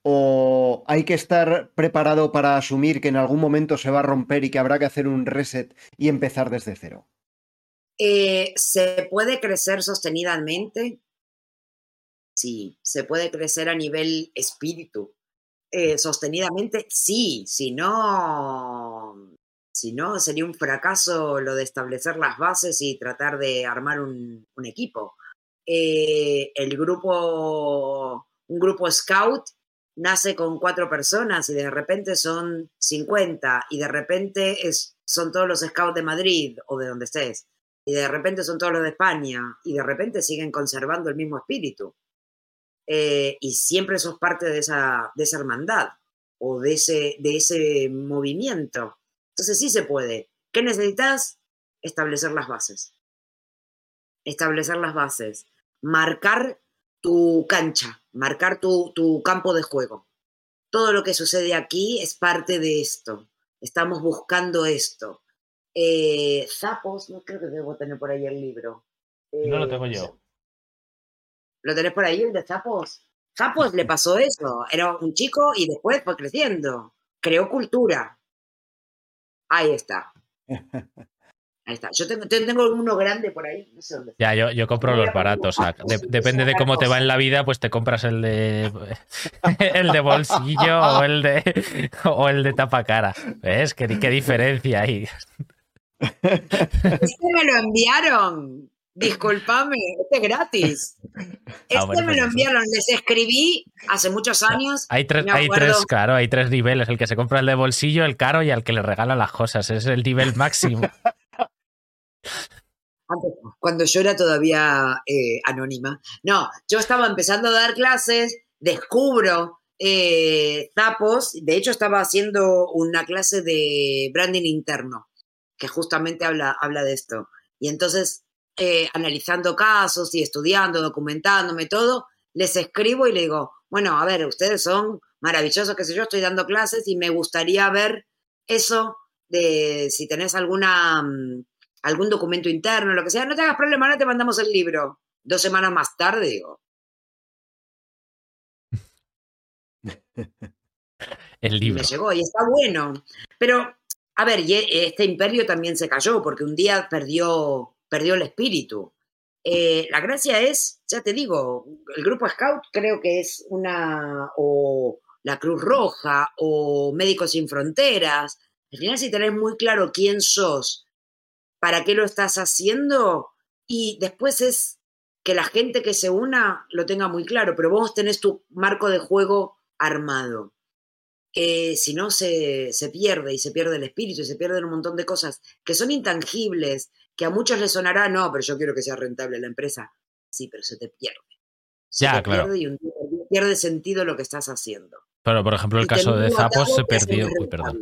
¿O hay que estar preparado para asumir que en algún momento se va a romper y que habrá que hacer un reset y empezar desde cero? Eh, ¿Se puede crecer sostenidamente? Sí, se puede crecer a nivel espíritu. Eh, sostenidamente, sí, si no, si no, sería un fracaso lo de establecer las bases y tratar de armar un, equipo. Eh, el grupo, un grupo scout nace con cuatro personas y de repente son 50 y de repente son todos los scouts de Madrid o de donde estés y de repente son todos los de España y de repente siguen conservando el mismo espíritu. Eh, y siempre sos parte de esa, de esa hermandad o de ese, de ese movimiento. Entonces sí se puede. ¿Qué necesitas? Establecer las bases. Establecer las bases. Marcar tu cancha, marcar tu, tu campo de juego. Todo lo que sucede aquí es parte de esto. Estamos buscando esto. Eh, Zapos, no creo que debo tener por ahí el libro. no lo tengo yo. Eh, ¿Lo tenés por ahí, el de Zapos? Zapos le pasó eso. Era un chico y después fue creciendo. Creó cultura. Ahí está. (laughs) Ahí está. Yo tengo, tengo uno grande por ahí. No sé dónde Ya, yo, yo compro los baratos. depende de cómo te va en la vida, pues te compras el de (laughs) el de bolsillo o el de o el de tapa cara. ¿Ves? ¿Qué, qué diferencia hay? Este me lo enviaron. Disculpame, este es gratis. Ah, este me pues lo enviaron, les escribí hace muchos años. Hay tres, hay tres, claro, hay tres niveles. El que se compra el de bolsillo, el caro y al que le regala las cosas. Es el nivel máximo. (laughs) cuando yo era todavía eh, anónima. No, yo estaba empezando a dar clases, descubro eh, zapos, de hecho estaba haciendo una clase de branding interno que justamente habla, habla de esto. Y entonces, eh, analizando casos y estudiando, documentándome todo, les escribo y le digo, bueno, a ver, ustedes son maravillosos, qué sé yo, estoy dando clases y me gustaría ver eso de si tenés alguna, mm, algún documento interno, lo que sea, no te hagas problema, ahora te mandamos el libro. Dos semanas más tarde, digo. (laughs) el libro. me llegó y está bueno. Pero a ver, y e, este imperio también se cayó porque un día perdió, perdió el espíritu. Eh, la gracia es, ya te digo, el grupo Scout creo que es una, o la Cruz Roja, o Médicos Sin Fronteras. Al final, si tenés muy claro quién sos, para qué lo estás haciendo, y después es que la gente que se una lo tenga muy claro, pero vos tenés tu marco de juego armado. Eh, si no se, se, pierde y se pierde el espíritu y se pierden un montón de cosas que son intangibles, que a muchos les sonará, no, pero yo quiero que sea rentable la empresa. Sí, pero se te pierde. Se ya, claro. Pierde y un pierde sentido lo que estás haciendo. Pero, por ejemplo, el caso de Zapos se perdió. Uy, perdón.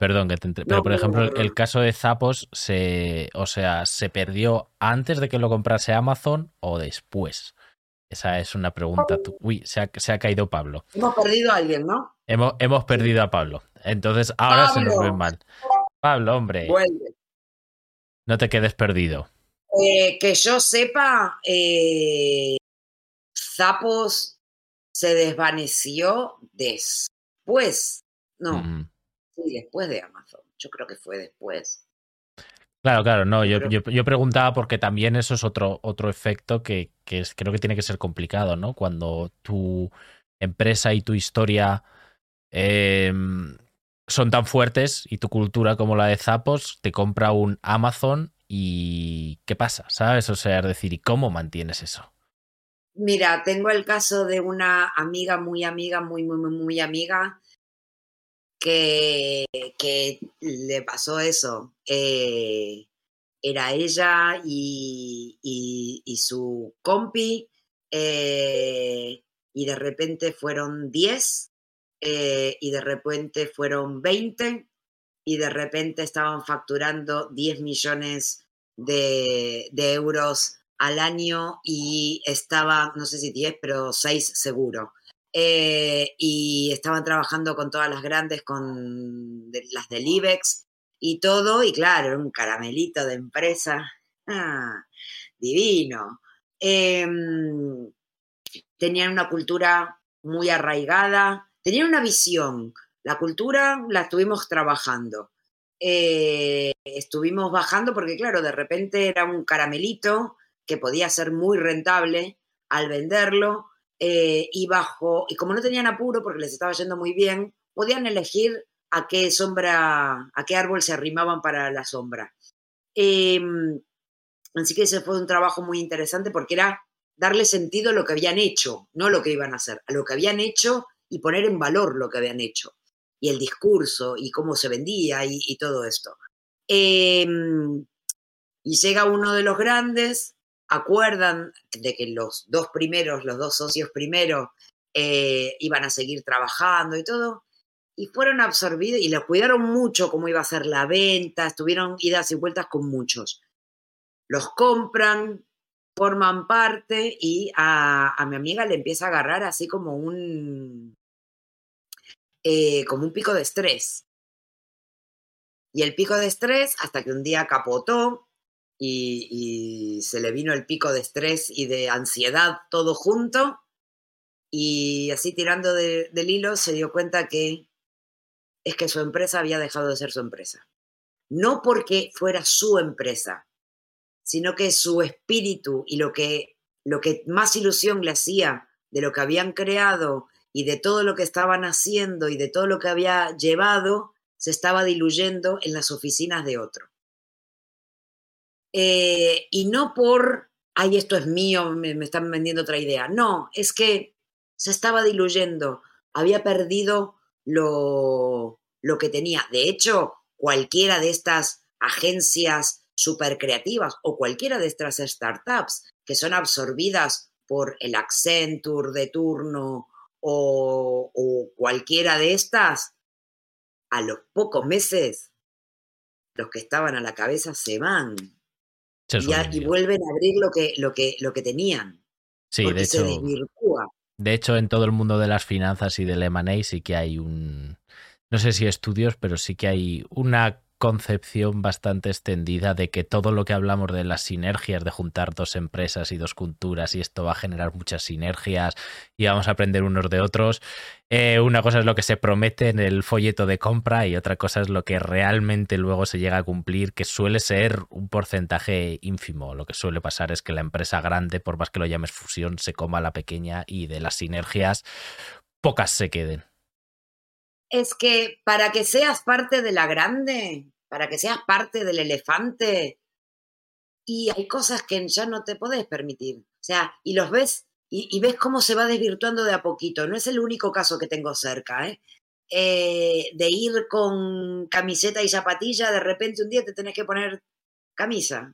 Perdón que te Pero, por ejemplo, el caso de Zapos se. O sea, ¿se perdió antes de que lo comprase Amazon o después? Esa es una pregunta. Uy, se ha, se ha caído Pablo. Hemos perdido a alguien, ¿no? Hemos, hemos perdido a Pablo. Entonces ahora se nos ve mal. Pablo, hombre. No te quedes perdido. Eh, que yo sepa, eh, Zapos se desvaneció después No, sí, después de Amazon. Yo creo que fue después. Claro, claro, no, yo, yo, preguntaba porque también eso es otro, otro efecto que, que creo que tiene que ser complicado, ¿no? Cuando tu empresa y tu historia em, son tan fuertes y tu cultura como la de Zapos, te compra un Amazon y ¿qué pasa? ¿Sabes? O sea, es decir, ¿y cómo mantienes eso? Mira, tengo el caso de una amiga, muy amiga, muy, muy, muy, muy amiga, que, que le pasó eso. Eh, era ella y, y, su compi, eh, y de repente fueron 10, eh, y de repente fueron 20, y de repente estaban facturando 10 millones de, euros al año y estaba, no sé si 10, pero 6 seguro. Eh, y estaban trabajando con todas las grandes, con las del IBEX y todo, y claro, un caramelito de empresa. Ah, divino. Em, tenían una cultura muy arraigada, tenían una visión. La cultura la estuvimos trabajando. Eh, estuvimos bajando porque, claro, de repente era un caramelito que podía ser muy rentable al venderlo eh, y bajo, y como no tenían apuro porque les estaba yendo muy bien, podían elegir a qué sombra, a qué árbol se arrimaban para la sombra. Em, así que ese fue un trabajo muy interesante porque era darle sentido a lo que habían hecho, no lo que iban a hacer, a lo que habían hecho y poner en valor lo que habían hecho y el discurso y cómo se vendía y, todo esto. Em, y llega uno de los grandes, acuerdan de que los dos primeros, los dos socios primeros, eh, iban a seguir trabajando y todo, y fueron absorbidos y les cuidaron mucho cómo iba a ser la venta, estuvieron idas y vueltas con muchos. Los compran, forman parte y a, a mi amiga le empieza a agarrar así como un, eh, como un pico de estrés. Y el pico de estrés hasta que un día capotó y, se le vino el pico de estrés y de ansiedad todo junto. Y así tirando del hilo se dio cuenta que es que su empresa había dejado de ser su empresa. No porque fuera su empresa, sino que su espíritu y lo que, lo que más ilusión le hacía de lo que habían creado y de todo lo que estaban haciendo y de todo lo que había llevado se estaba diluyendo en las oficinas de otro. Eh, y no por, ay, esto es mío, me, están vendiendo otra idea. No, es que se estaba diluyendo, había perdido lo, lo que tenía. De hecho, cualquiera de estas agencias super creativas o cualquiera de estas startups que son absorbidas por el Accenture de turno o, cualquiera de estas, a los pocos meses, los que estaban a la cabeza se van. Y, vuelven a abrir lo que, lo que, lo que tenían. Sí, de hecho. De hecho, en todo el mundo de las finanzas y del M&A sí que hay un, no sé si estudios, pero sí que hay una concepción bastante extendida de que todo lo que hablamos de las sinergias, de juntar dos empresas y dos culturas, y esto va a generar muchas sinergias y vamos a aprender unos de otros. Eh, una cosa es lo que se promete en el folleto de compra y otra cosa es lo que realmente luego se llega a cumplir, que suele ser un porcentaje ínfimo. Lo que suele pasar es que la empresa grande, por más que lo llames fusión, se coma a la pequeña y de las sinergias pocas se queden es que para que seas parte de la grande, para que seas parte del elefante, y hay cosas que ya no te puedes permitir. O sea, y los ves, y, ves cómo se va desvirtuando de a poquito. No es el único caso que tengo cerca, ¿eh? ¿eh? de ir con camiseta y zapatilla, de repente un día te tenés que poner camisa.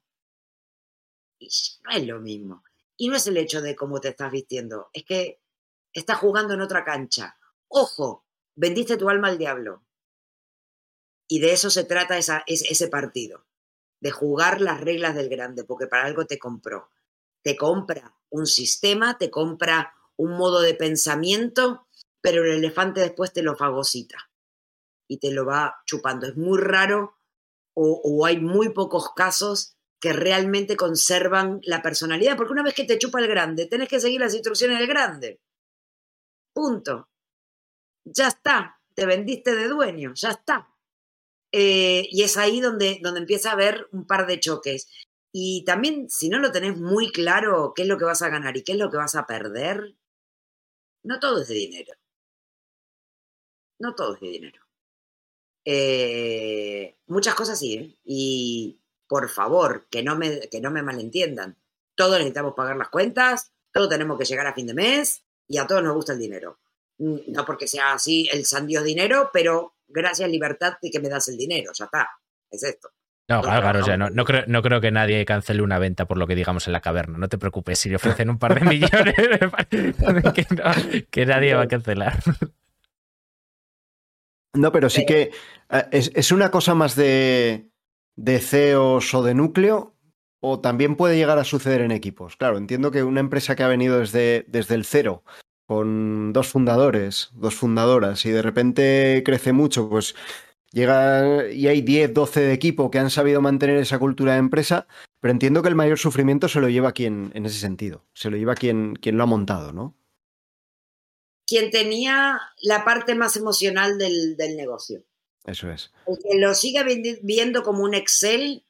Y no es lo mismo. Y no es el hecho de cómo te estás vistiendo, es que estás jugando en otra cancha. Ojo, vendiste tu alma al diablo. Y de eso se trata esa, ese partido, de jugar las reglas del grande, porque para algo te compró. Te compra un sistema, te compra un modo de pensamiento, pero el elefante después te lo fagocita y te lo va chupando. Es muy raro o, o hay muy pocos casos que realmente conservan la personalidad, porque una vez que te chupa el grande, tenés que seguir las instrucciones del grande. Punto ya está. te vendiste de dueño, ya está. Eh, y es ahí donde, donde empieza a haber un par de choques. Y también, si no lo tenés muy claro qué es lo que vas a ganar y qué es lo que vas a perder, no todo es de dinero. No todo es de dinero. Eh, muchas cosas sí, ¿eh? y por favor, que no, me, que no me malentiendan. Todos necesitamos pagar las cuentas, todos tenemos que llegar a fin de mes y a todos nos gusta el dinero. Mm, no porque sea así el san Dios dinero, pero gracias libertad de que me das el dinero, ya está, es esto. No, claro, claro, o sea, no, creo, no creo que nadie cancele una venta por lo que digamos en la caverna. No te preocupes, si le ofrecen un par de (laughs) millones, (laughs) que, nadie va a cancelar. No, pero sí que eh, es, una cosa más de, de CEOs o de núcleo, o también puede llegar a suceder en equipos. Claro, entiendo que una empresa que ha venido desde, desde el cero con dos fundadores, dos fundadoras, y de repente crece mucho, pues llega y hay 10, 12 de equipo que han sabido mantener esa cultura de empresa, pero entiendo que el mayor sufrimiento se lo lleva quien, en ese sentido, se lo lleva quien, quien lo ha montado, ¿no? Quien tenía la parte más emocional del, del negocio. Eso es. El que lo siga viendo como un Excel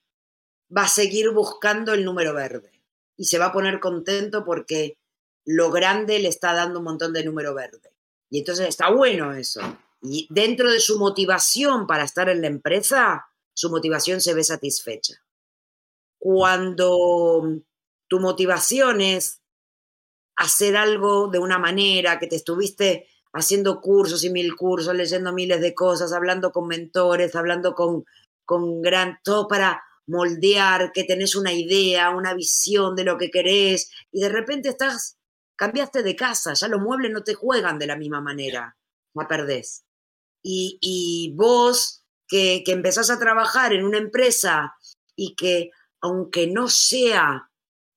va a seguir buscando el número verde y se va a poner contento porque lo grande le está dando un montón de número verde. Y entonces está bueno eso. Y dentro de su motivación para estar en la empresa, su motivación se ve satisfecha. Cuando tu motivación es hacer algo de una manera, que te estuviste haciendo cursos y mil cursos, leyendo miles de cosas, hablando con mentores, hablando con, con gran, todo para moldear, que tenés una idea, una visión de lo que querés, y de repente estás, cambiaste de casa, ya los muebles no te juegan de la misma manera, la perdés. Y, y vos que, que empezás a trabajar en una empresa y que aunque no sea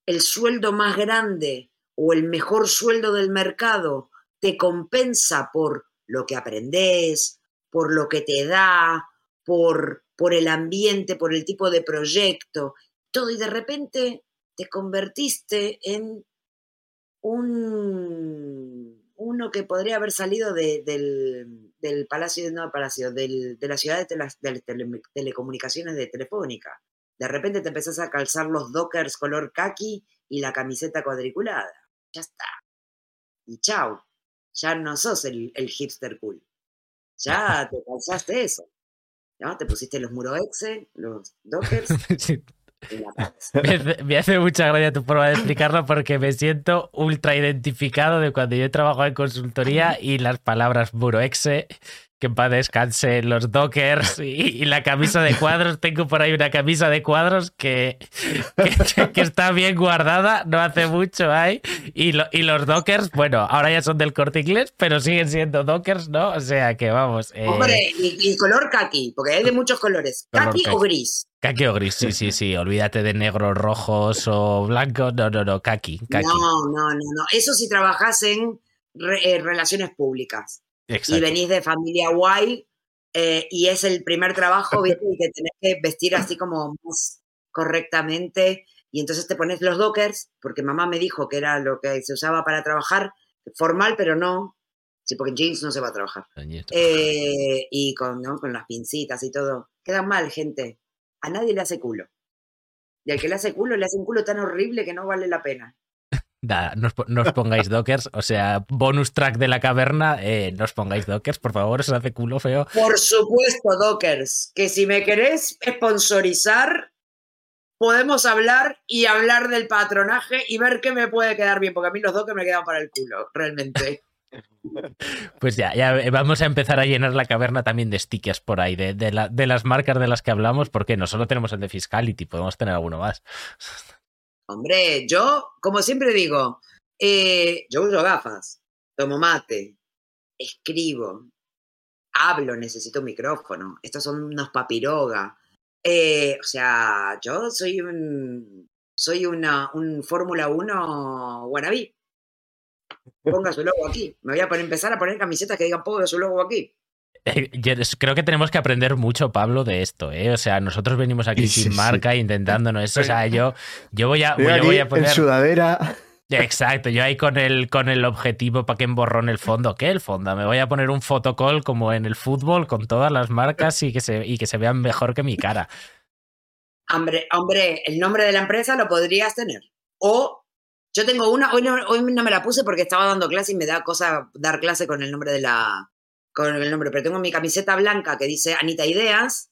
el sueldo más grande o el mejor sueldo del mercado, te compensa por lo que aprendés, por lo que te da, por, por el ambiente, por el tipo de proyecto, todo, y de repente te convertiste en un uno que podría haber salido del, del, palacio, no palacio, del, de la ciudad de, las telecomunicaciones de Telefónica. De repente te empezás a calzar los dockers color khaki y la camiseta cuadriculada. Ya está. Y chao. Ya no sos el, el hipster cool. Ya (laughs) te calzaste eso. ¿no? Te pusiste los muroexe, los dockers. (laughs) (laughs) me, hace, mucha gracia tu forma de explicarlo porque me siento ultra identificado de cuando yo he trabajado en consultoría y las palabras muroexe que en paz descanse los dockers y, la camisa de cuadros. Tengo por ahí una camisa de cuadros que, que, (laughs) está bien guardada, no hace mucho hay. Y, y, los dockers, bueno, ahora ya son del corte inglés, pero siguen siendo dockers, ¿no? O sea que vamos. Eh... Hombre, y, color kaki, porque hay de muchos colores. ¿Kaki o gris? Kaki o gris, sí, sí, sí. Olvídate de negros, rojos o blancos. No, no, no, kaki. No, no, no, no. Eso si trabajas en eh, relaciones públicas y venís de familia guay eh, y es el primer trabajo, (laughs) ¿viste? Y que tenés que vestir así como más correctamente. Y entonces te pones los dockers, porque mamá me dijo que era lo que se usaba para trabajar, formal, pero no. Sí, porque en jeans no se va a trabajar. Eh, y con, con las pincitas y todo. Queda mal, gente. A nadie le hace culo. Y al que le hace culo, le hace un culo tan horrible que no vale la pena. Da, no, os, pongáis dockers, o sea, bonus track de la caverna, eh, no os pongáis dockers, por favor, os hace culo feo. Por supuesto, dockers, que si me querés sponsorizar, podemos hablar y hablar del patronaje y ver qué me puede quedar bien, porque a mí los dockers me quedan para el culo, realmente. (laughs) Pues ya, ya vamos a empezar a llenar la caverna también de stickers por ahí, de, de, de las marcas de las que hablamos, porque no solo tenemos el de Fiscality, podemos tener alguno más. (laughs) Hombre, yo, como siempre digo, eh, yo uso gafas, tomo mate, escribo, hablo, necesito un micrófono. Estos son unos papiroga. Eh, o sea, yo soy un, soy una, un Fórmula 1 wannabe. Ponga su logo aquí. Me voy a poner, empezar a poner camisetas que digan ponga su logo aquí. (laughs) Creo que tenemos que aprender mucho, Pablo, de esto, ¿eh? O sea, nosotros venimos aquí sin marca intentándonos eso. O sea, yo, yo voy a, voy a poner. En sudadera. Exacto, yo ahí con el, con el objetivo para que emborrón el fondo. ¿Qué el fondo? Me voy a poner un fotocall como en el fútbol con todas las marcas y que se, y que se vean mejor que mi cara. Hombre, hombre, el nombre de la empresa lo podrías tener. O yo tengo una, hoy no, hoy no me la puse porque estaba dando clase y me da cosa dar clase con el nombre de la. Con el nombre, pero tengo mi camiseta blanca que dice Anita Ideas.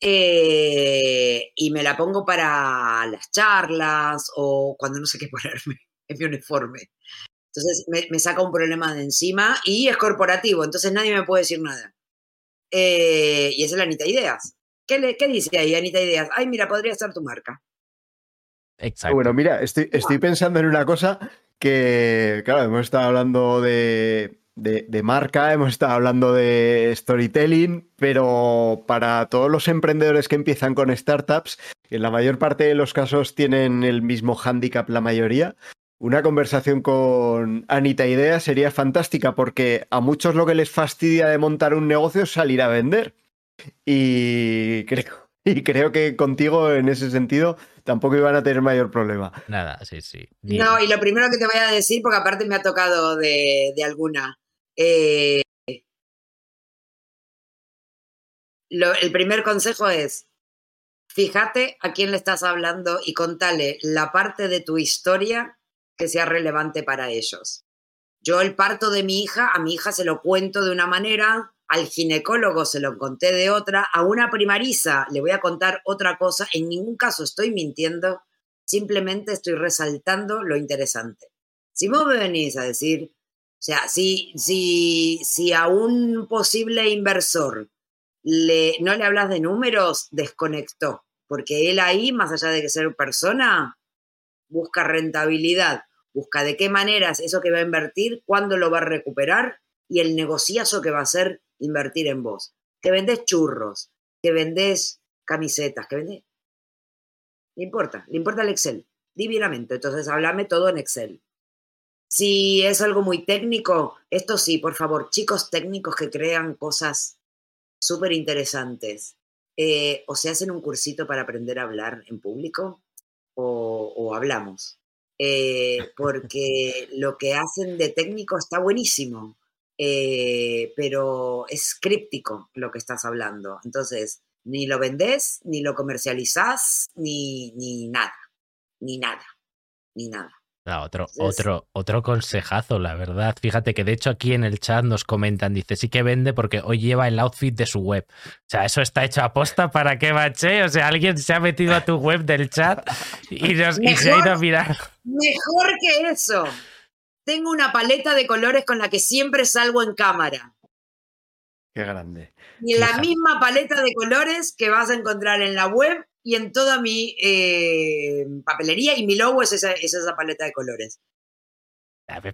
Eh, y me la pongo para las charlas o cuando no sé qué (laughs) ponerme en mi uniforme. Entonces me, saca un problema de encima y es corporativo, entonces nadie me puede decir nada. Eh, y esa es la Anita Ideas. ¿Qué, le, ¿Qué dice ahí, Anita Ideas? Ay, mira, podría ser tu marca. Exacto. Bueno, mira, estoy, estoy pensando en una cosa que, claro, hemos estado hablando de, de, marca, hemos estado hablando de storytelling, pero para todos los emprendedores que empiezan con startups, en la mayor parte de los casos tienen el mismo handicap la mayoría. Una conversación con Anita Idea sería fantástica porque a muchos lo que les fastidia de montar un negocio es salir a vender. Y creo, y creo que contigo en ese sentido tampoco iban a tener mayor problema. Nada, sí, sí. No, y lo primero que te voy a decir, porque aparte me ha tocado de, alguna. Eh, el primer consejo es, fíjate a quién le estás hablando y contale la parte de tu historia que sea relevante para ellos. Yo el parto de mi hija, a mi hija se lo cuento de una manera, al ginecólogo se lo conté de otra, a una primariza le voy a contar otra cosa, en ningún caso estoy mintiendo, simplemente estoy resaltando lo interesante. Si vos me venís a decir, sea, si, si, si a un posible inversor le, no le hablas de números, desconectó, porque él ahí, más allá de que ser persona, busca rentabilidad, busca de qué maneras eso que va a invertir, cuándo lo va a recuperar y el negociazo que va a hacer invertir en vos. Que vendés churros, que vendés camisetas, que vendés... Le importa, le importa el Excel, divinamente. Entonces, háblame todo en Excel. Si es algo muy técnico, esto sí, por favor, chicos técnicos que crean cosas súper interesantes, eh, o se hacen un cursito para aprender a hablar en público, o, hablamos. Eh, porque lo que hacen de técnico está buenísimo. Eh, pero es críptico lo que estás hablando. Entonces, ni lo vendés, ni lo comercializás, ni, ni nada, ni nada, ni nada. Otro, otro, otro consejazo, la verdad. Fíjate que de hecho aquí en el chat nos comentan, dice, sí que vende porque hoy lleva el outfit de su web. O sea, eso está hecho a posta para que bache. O sea, alguien se ha metido a tu web del chat y, y se ha ido a mirar. Mejor que eso tengo una paleta de colores con la que siempre salgo en cámara. Qué grande. Y la misma paleta de colores que vas a encontrar en la web y en toda mi eh, papelería y mi logo es esa, esa paleta de colores.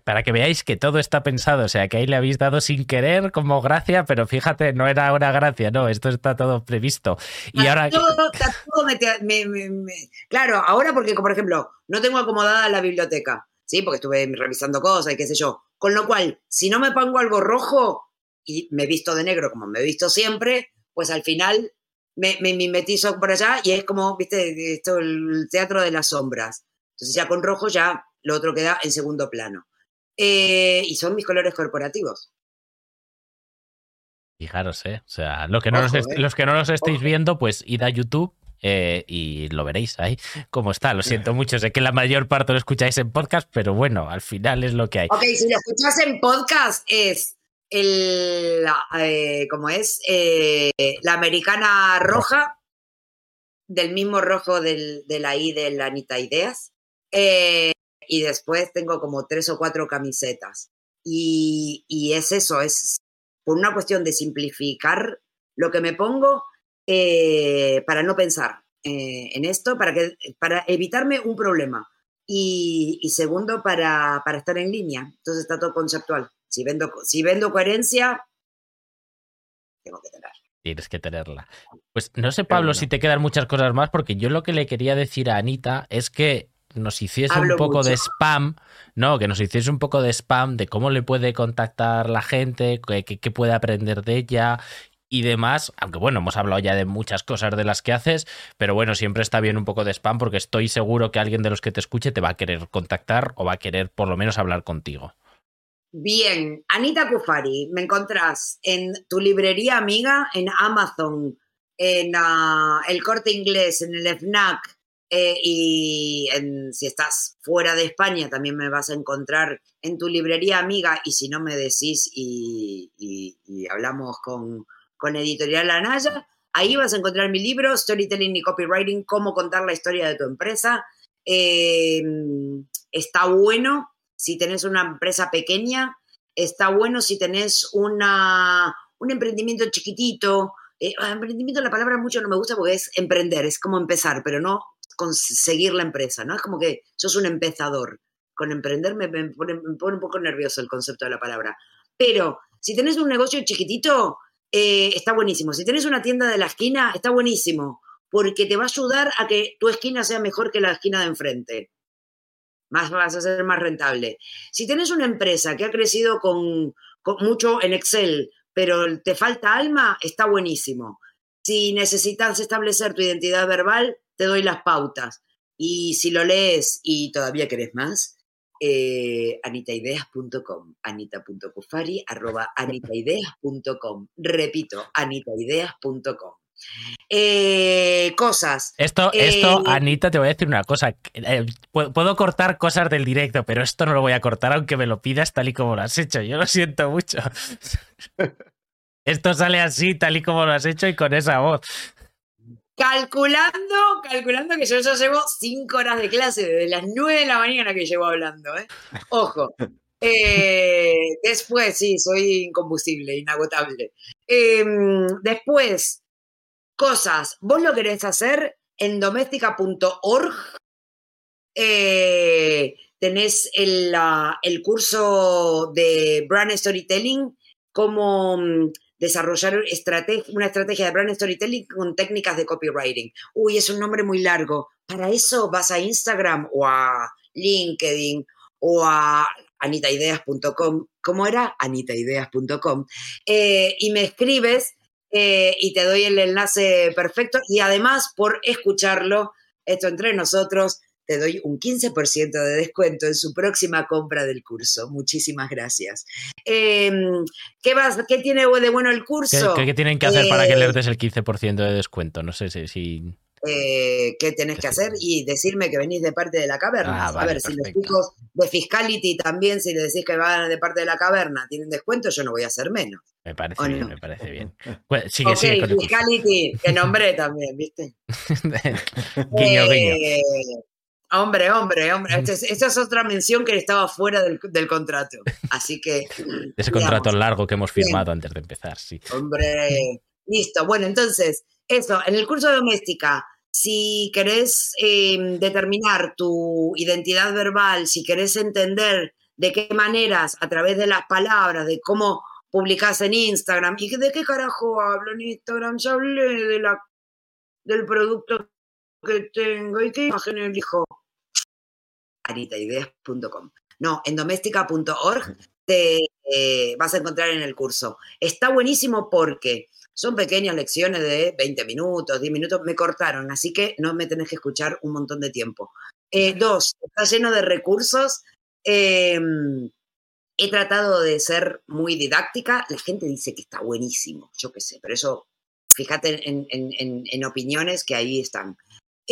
Para que veáis que todo está pensado, o sea, que ahí le habéis dado sin querer como gracia, pero fíjate, no era una gracia, no, esto está todo previsto. Y ahora... Todo, claro, ahora porque, por ejemplo, no tengo acomodada la biblioteca. ¿sí? Porque estuve revisando cosas y qué sé yo. Con lo cual, si no me pongo algo rojo y me visto de negro como me he visto siempre, pues al final me, me mimetizo por allá y es como, viste, esto, el teatro de las sombras. Entonces ya con rojo ya lo otro queda en segundo plano. Eh, y son mis colores corporativos. Fijaros, ¿eh? O sea, lo que no los, ¿eh? los que no los estéis viendo, pues id a YouTube eh, y lo veréis ahí cómo está. Lo siento mucho, sé que la mayor parte lo escucháis en podcast, pero bueno, al final es lo que hay. Ok, si lo escuchas en podcast es el, eh, es, eh, la americana roja, del mismo rojo del, de la I de la Anita Ideas. y después tengo como tres o cuatro camisetas. Y, y es eso, es por una cuestión de simplificar lo que me pongo eh, para no pensar eh, en esto, para, que, para evitarme un problema. Y, segundo, para, para, estar en línea. Entonces está todo conceptual. Si vendo, si vendo coherencia, tengo que tener. Tienes que tenerla. Pues no sé, Pablo, si te quedan muchas cosas más, porque yo lo que le quería decir a Anita es que nos hiciese un poco de spam, ¿no? Que nos hiciese un poco de spam de cómo le puede contactar la gente, qué puede aprender de ella y demás, aunque bueno, hemos hablado ya de muchas cosas de las que haces, pero bueno, siempre está bien un poco de spam porque estoy seguro que alguien de los que te escuche te va a querer contactar o va a querer por lo menos hablar contigo. Bien, Anita Kufari, me encontrás en tu librería amiga, en Amazon, en ah, el corte inglés, en el FNAC, eh, y si estás fuera de España también me vas a encontrar en tu librería amiga y si no me decís y, hablamos con, con Editorial Anaya, ahí vas a encontrar mi libro, Storytelling y Copywriting, cómo contar la historia de tu empresa. Eh, está bueno si tenés una empresa pequeña, está bueno si tenés una, un emprendimiento chiquitito. Eh, emprendimiento, la palabra mucho no me gusta porque es emprender, es como empezar, pero no conseguir la empresa, ¿no? Es como que sos un empezador. Con emprender me, pone, un poco nervioso el concepto de la palabra. Pero si tenés un negocio chiquitito, eh, está buenísimo. Si tenés una tienda de la esquina, está buenísimo, porque te va a ayudar a que tu esquina sea mejor que la esquina de enfrente. Más vas a ser más rentable. Si tenés una empresa que ha crecido con, con mucho en Excel, pero te falta alma, está buenísimo. Si necesitas establecer tu identidad verbal, te doy las pautas. Y si lo lees y todavía querés más, eh, anitaideas.com, anita.cufari, arroba anitaideas.com. Repito, anitaideas.com. Eh, cosas. Esto, esto, eh, Anita, te voy a decir una cosa. Eh, puedo cortar cosas del directo, pero esto no lo voy a cortar aunque me lo pidas tal y como lo has hecho. Yo lo siento mucho. esto sale así, tal y como lo has hecho y con esa voz. Calculando, calculando que yo ya llevo cinco horas de clase, desde las nueve de la mañana que llevo hablando, ¿eh? Ojo. Después, sí, soy incombustible, inagotable. Em, después, cosas. Vos lo querés hacer en doméstica.org. Eh, tenés el, curso de brand storytelling, como mm, desarrollar una estrategia de brand storytelling con técnicas de copywriting. Uy, es un nombre muy largo. Para eso vas a Instagram o a LinkedIn o a anitaideas.com. ¿Cómo era? anitaideas.com. Eh, y me escribes eh, y te doy el enlace perfecto. Y además, por escucharlo, esto entre nosotros, te doy un 15% de descuento en su próxima compra del curso. Muchísimas gracias. Em, ¿qué, vas, ¿Qué tiene de bueno el curso? ¿Qué, tienen que hacer para que le des el 15% de descuento? No sé si... Eh, qué tenés que hacer y decirme que venís de parte de la caverna. Ah, a ver, si los chicos de Fiscality también, si le decís que van de parte de la caverna, tienen descuento, yo no voy a hacer menos. Me parece bien, me parece bien. Sigue, sigue Fiscality, que nombré también, ¿viste? (laughs) guiño, guiño. Eh, Hombre, hombre, hombre. Esta es, otra mención que estaba fuera del, contrato. Así que. Ese contrato largo que hemos firmado antes de empezar, sí. Hombre, listo. Bueno, entonces, eso, en el curso de doméstica, si querés em, determinar tu identidad verbal, si querés entender de qué maneras, a través de las palabras, de cómo publicás en Instagram, y de qué carajo hablo en Instagram, ya hablé de la, del producto que tengo y qué imagen elijo anitaideas.com. No, en doméstica.org te eh, vas a encontrar en el curso. Está buenísimo porque son pequeñas lecciones de 20 minutos, 10 minutos, me cortaron, así que no me tenés que escuchar un montón de tiempo. Eh, dos, está lleno de recursos. Em, he tratado de ser muy didáctica. La gente dice que está buenísimo, yo qué sé, pero eso, fíjate en opiniones que ahí están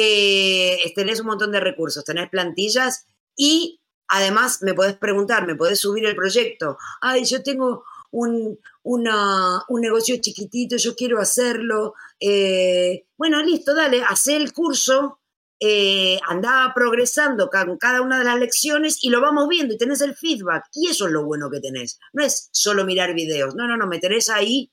eh, tenés un montón de recursos, tenés plantillas y además me podés preguntar, me podés subir el proyecto. Ay, yo tengo un, un negocio chiquitito, yo quiero hacerlo. Eh, bueno, listo, dale, haz el curso, eh, anda progresando con cada una de las lecciones y lo vamos viendo y tenés el feedback. Y eso es lo bueno que tenés. No es solo mirar videos, no, no, no, me tenés ahí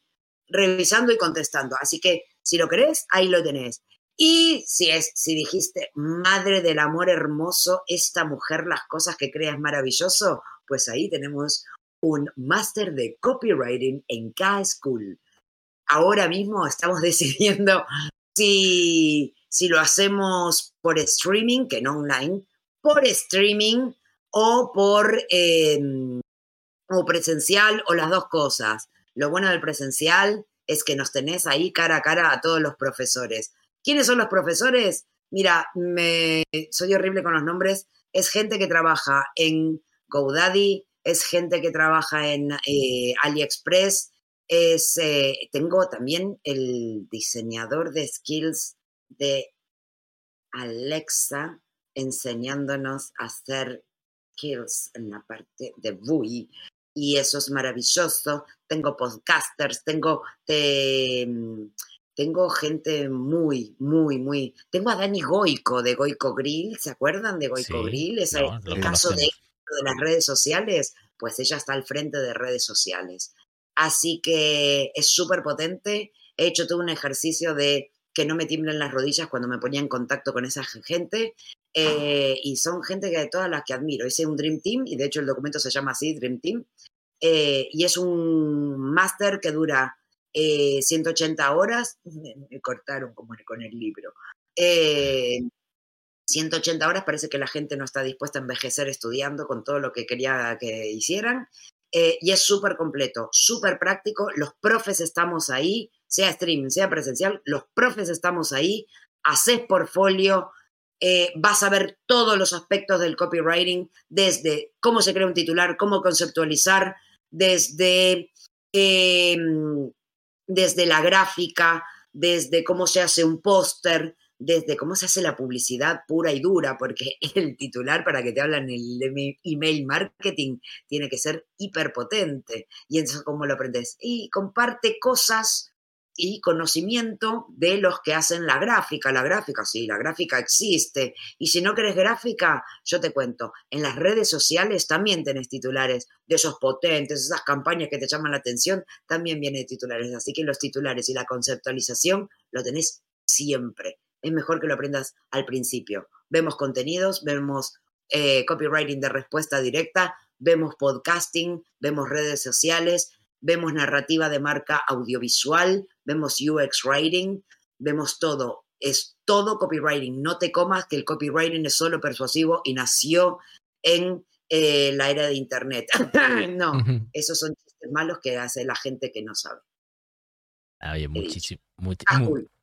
revisando y contestando. Así que si lo querés, ahí lo tenés. Y si, es, si dijiste, madre del amor hermoso, esta mujer, las cosas que crea es maravilloso, pues ahí tenemos un máster de copywriting en K-School. Ahora mismo estamos (laughs) decidiendo si, si lo hacemos por streaming, que no online, por streaming o por em, o presencial o las dos cosas. Lo bueno del presencial es que nos tenés ahí cara a cara a todos los profesores. ¿Quiénes son los profesores? Mira, me, soy horrible con los nombres. Es gente que trabaja en GoDaddy, es gente que trabaja en eh, AliExpress, es, eh, tengo también el diseñador de skills de Alexa enseñándonos a hacer skills en la parte de VUI y eso es maravilloso. Tengo podcasters, tengo, mm, tengo gente muy, muy, muy. Tengo a Dani Goico de Goico Grill, ¿se acuerdan de Goico Grill? Es el, caso de, de las redes sociales, pues ella está al frente de redes sociales. Así que es súper potente. He hecho todo un ejercicio de que no me tiemblen las rodillas cuando me ponía en contacto con esa gente. Eh, y son gente que de todas las que admiro. Hice un Dream Team y de hecho el documento se llama así, Dream Team. Eh, y es un máster que dura 180 eh, horas. Me, cortaron como con el libro. 180 horas parece que la gente no está dispuesta a envejecer estudiando con todo lo que quería que hicieran. y es súper completo, súper práctico. Los profes estamos ahí, sea streaming, sea presencial, los profes estamos ahí. Haces portfolio, eh, vas a ver todos los aspectos del copywriting, desde cómo se crea un titular, cómo conceptualizar, desde, em, desde la gráfica, desde cómo se hace un póster, desde cómo se hace la publicidad pura y dura, porque (laughs) el titular para que te hablan el email marketing tiene que ser hiperpotente. Y eso cómo lo aprendes. Y comparte cosas y conocimiento de los que hacen la gráfica. La gráfica, sí, la gráfica existe. Y si no querés gráfica, yo te cuento, en las redes sociales también tenés titulares de esos potentes, esas campañas que te llaman la atención, también vienen titulares. Así que los titulares y la conceptualización lo tenés siempre. Es mejor que lo aprendas al principio. Vemos contenidos, vemos eh, copywriting de respuesta directa, vemos podcasting, vemos redes sociales, vemos narrativa de marca audiovisual, vemos UX writing, vemos todo. Es todo copywriting. No te comas que el copywriting es solo persuasivo y nació en eh, la era de Internet. (laughs) no, esos son chistes malos que hace la gente que no sabe. Oye, muchísimo.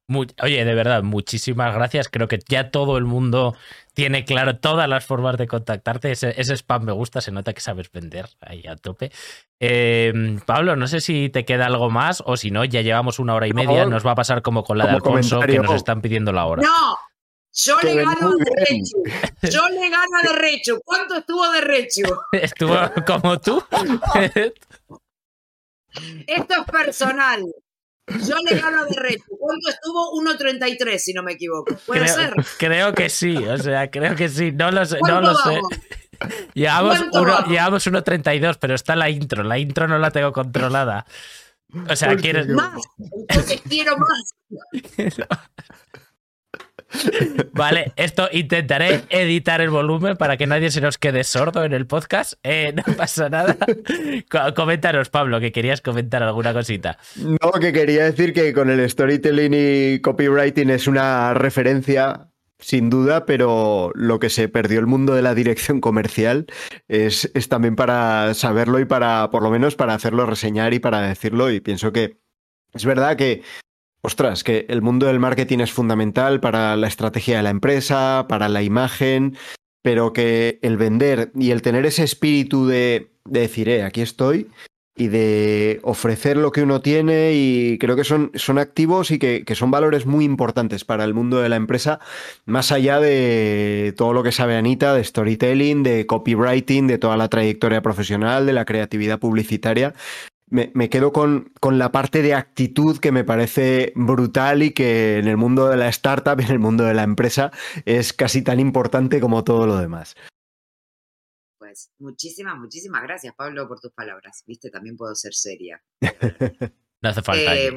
Oye, de verdad, muchísimas gracias. Creo que ya todo el mundo tiene claro todas las formas de contactarte. Ese, spam me gusta, se nota que sabes vender ahí a tope. Em, Pablo, no sé si te queda algo más o si no, ya llevamos una hora y media. Nos va a pasar como con la de Alfonso, que nos están pidiendo la hora. No, yo le gano de Rechu. Yo le gano de Rechu. ¿Cuánto estuvo de Rechu? (laughs) Estuvo como tú. (laughs) Esto es personal. Yo le gano de reto. ¿Cuánto estuvo? 1.33, si no me equivoco. ¿Puede creo, ser? Creo que sí, o sea, creo que sí. No lo sé. No lo sé. (laughs) Llevamos, uno, llevamos 1.32, pero está la intro. La intro no la tengo controlada. O sea, quieres. Más. Entonces quiero más. (laughs) Vale, esto intentaré editar el volumen para que nadie se nos quede sordo en el podcast. Eh, no (laughs) pasa nada. Coméntanos, Pablo, que querías comentar alguna cosita. No, que quería decir que con el storytelling y copywriting es una referencia sin duda, pero lo que se perdió el mundo de la dirección comercial es, es, también para saberlo y para, por lo menos, para hacerlo reseñar y para decirlo. Y pienso que es verdad que Ostras, que el mundo del marketing es fundamental para la estrategia de la empresa, para la imagen, pero que el vender y el tener ese espíritu de, decir, eh, aquí estoy, y de ofrecer lo que uno tiene y creo que son, son activos y que, que, son valores muy importantes para el mundo de la empresa, más allá de todo lo que sabe Anita, de storytelling, de copywriting, de toda la trayectoria profesional, de la creatividad publicitaria me, quedo con, con, la parte de actitud que me parece brutal y que en el mundo de la startup, (laughs) en el mundo de la empresa, es casi tan importante como todo lo demás. Pues muchísimas, muchísimas gracias, Pablo, por tus palabras. Viste, también puedo ser seria. (laughs) no hace falta. Eh,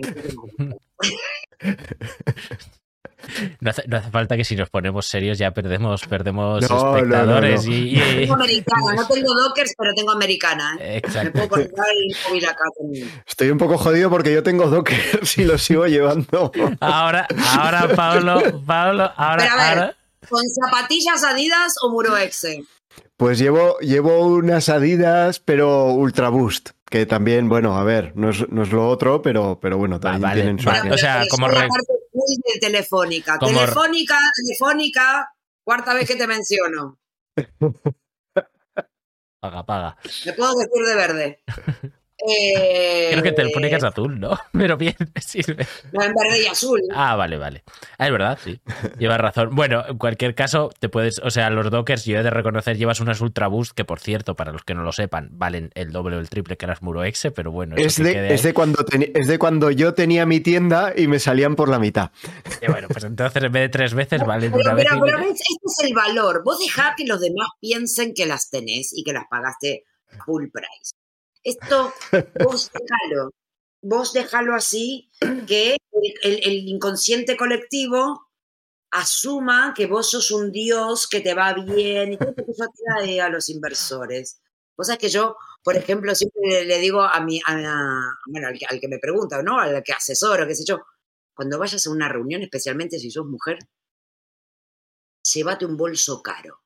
(laughs) (laughs) No hace, falta que si nos ponemos serios ya perdemos, perdemos espectadores. y, Tengo americana, no tengo dockers, pero tengo americana. ¿eh? Exacto. Estoy un poco jodido porque yo tengo dockers y los sigo llevando. Ahora, ahora Pablo, Pablo, ahora, ¿Con zapatillas Adidas o Muroexe? Pues llevo, llevo unas Adidas, pero Ultra Boost. que también, bueno, a ver, no es, lo otro, pero, pero bueno, también tienen su... o sea, como... Re... de telefónica. Telefónica, telefónica, cuarta vez que te menciono. (laughs) paga, paga. Me puedo decir de verde. (laughs) Eh, Creo que Telefónica es azul, ¿no? (laughs) Pero bien, (laughs) sirve. No, en verde y azul. Ah, vale, vale. Ah, es verdad, sí. Llevas razón. Bueno, en cualquier caso, te puedes. O sea, los Dockers, yo he de reconocer, llevas unas Ultra Boost que, por cierto, para los que no lo sepan, valen el doble o el triple que las Muro Exe, pero bueno. Es de, es, de cuando es de cuando yo tenía mi tienda y me salían por la mitad. Y bueno, pues entonces en vez de tres veces valen una vez. Pero, pero este es el valor. Vos dejá que los demás piensen que las tenés y que las pagaste full price. Esto vos déjalo, vos déjalo así, que el, inconsciente colectivo asuma que vos sos un dios que te va bien y que eso atrae a los inversores. Vos sabés que yo, por ejemplo, siempre le, digo a mi, bueno, al, que me pregunta, ¿no? Al que asesoro, qué sé yo, cuando vayas a una reunión, especialmente si sos mujer, llévate un bolso caro.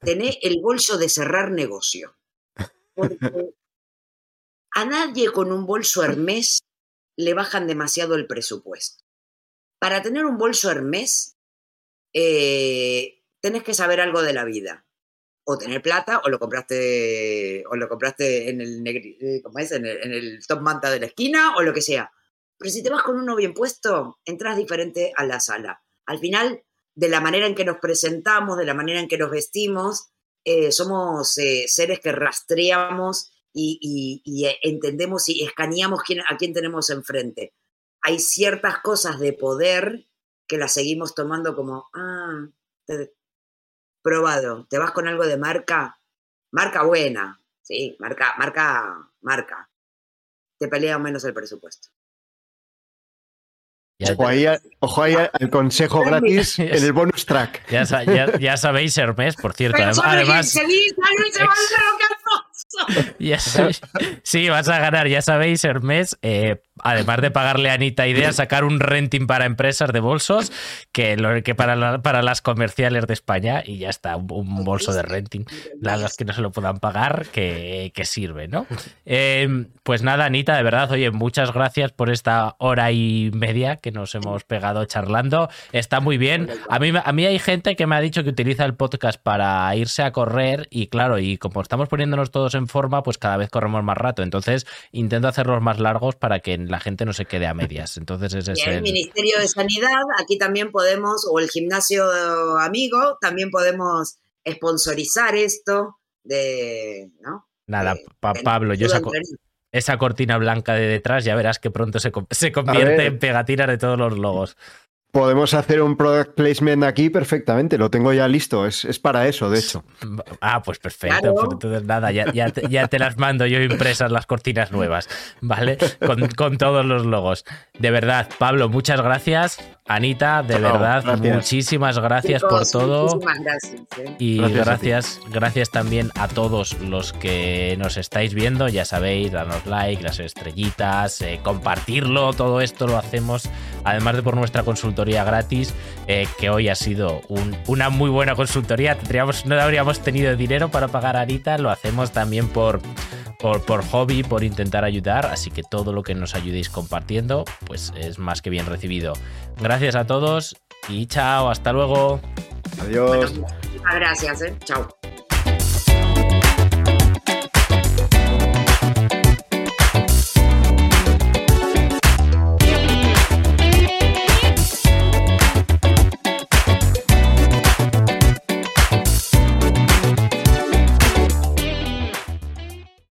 Tené el bolso de cerrar negocio. Porque a nadie con un bolso Hermes le bajan demasiado el presupuesto. Para tener un bolso Hermes, eh, tenés que saber algo de la vida. O tener plata, o lo compraste, o lo compraste en el, eh, es? En el, top manta de la esquina, o lo que sea. Pero si te vas con uno bien puesto, entras diferente a la sala. Al final, de la manera en que nos presentamos, de la manera en que nos vestimos, eh, somos eh, seres que rastreamos y, eh, entendemos y escaneamos a quién tenemos enfrente. Hay ciertas cosas de poder que las seguimos tomando como, ah, probado, te vas con algo de marca, marca buena, sí, marca, marca, marca. Te pelea menos el presupuesto. Ojo ahí, ojo ahí al consejo gratis en el bonus track. Ya, sabéis, Hermes, por cierto. además, (laughs) sí, vas a ganar, ya sabéis, Hermes, eh, además de pagarle a Anita Idea, sacar un renting para empresas de bolsos que, lo, que para, para las comerciales de España y ya está, un, bolso de renting. Las que no se lo puedan pagar, que, sirve, ¿no? Eh, pues nada, Anita, de verdad, oye, muchas gracias por esta hora y media que nos hemos pegado charlando. Está muy bien. A mí, a mí hay gente que me ha dicho que utiliza el podcast para irse a correr y claro, y como estamos poniéndonos todos en forma, pues cada vez corremos más rato. Entonces intento hacerlos más largos para que la gente no se quede a medias. Entonces ese es el... Ministerio de Sanidad, aquí también podemos, o el gimnasio amigo, también podemos sponsorizar esto de, ¿no? Nada, Pablo, yo saco esa cortina blanca de detrás, ya verás que pronto se, se convierte en pegatina de todos los logos. Podemos hacer un product placement aquí perfectamente, lo tengo ya listo, es, para eso, de hecho. Ah, pues perfecto, pues entonces nada, ya, te las mando yo impresas las cortinas nuevas, ¿vale? Con, todos los logos. De verdad, Pablo, muchas gracias. Anita, de verdad, muchísimas gracias por todo. Gracias, ¿eh? Y gracias, gracias, también a todos los que nos estáis viendo, ya sabéis, danos like, las estrellitas, eh, compartirlo, todo esto lo hacemos, además de por nuestra consultoría gratis, eh, que hoy ha sido una muy buena consultoría. Tendríamos, no habríamos tenido dinero para pagar a Anita, lo hacemos también por, por, por, hobby, por intentar ayudar, así que todo lo que nos ayudéis compartiendo, pues es más que bien recibido. Gracias a todos y chao, hasta luego. Adiós. gracias, ¿eh? chao.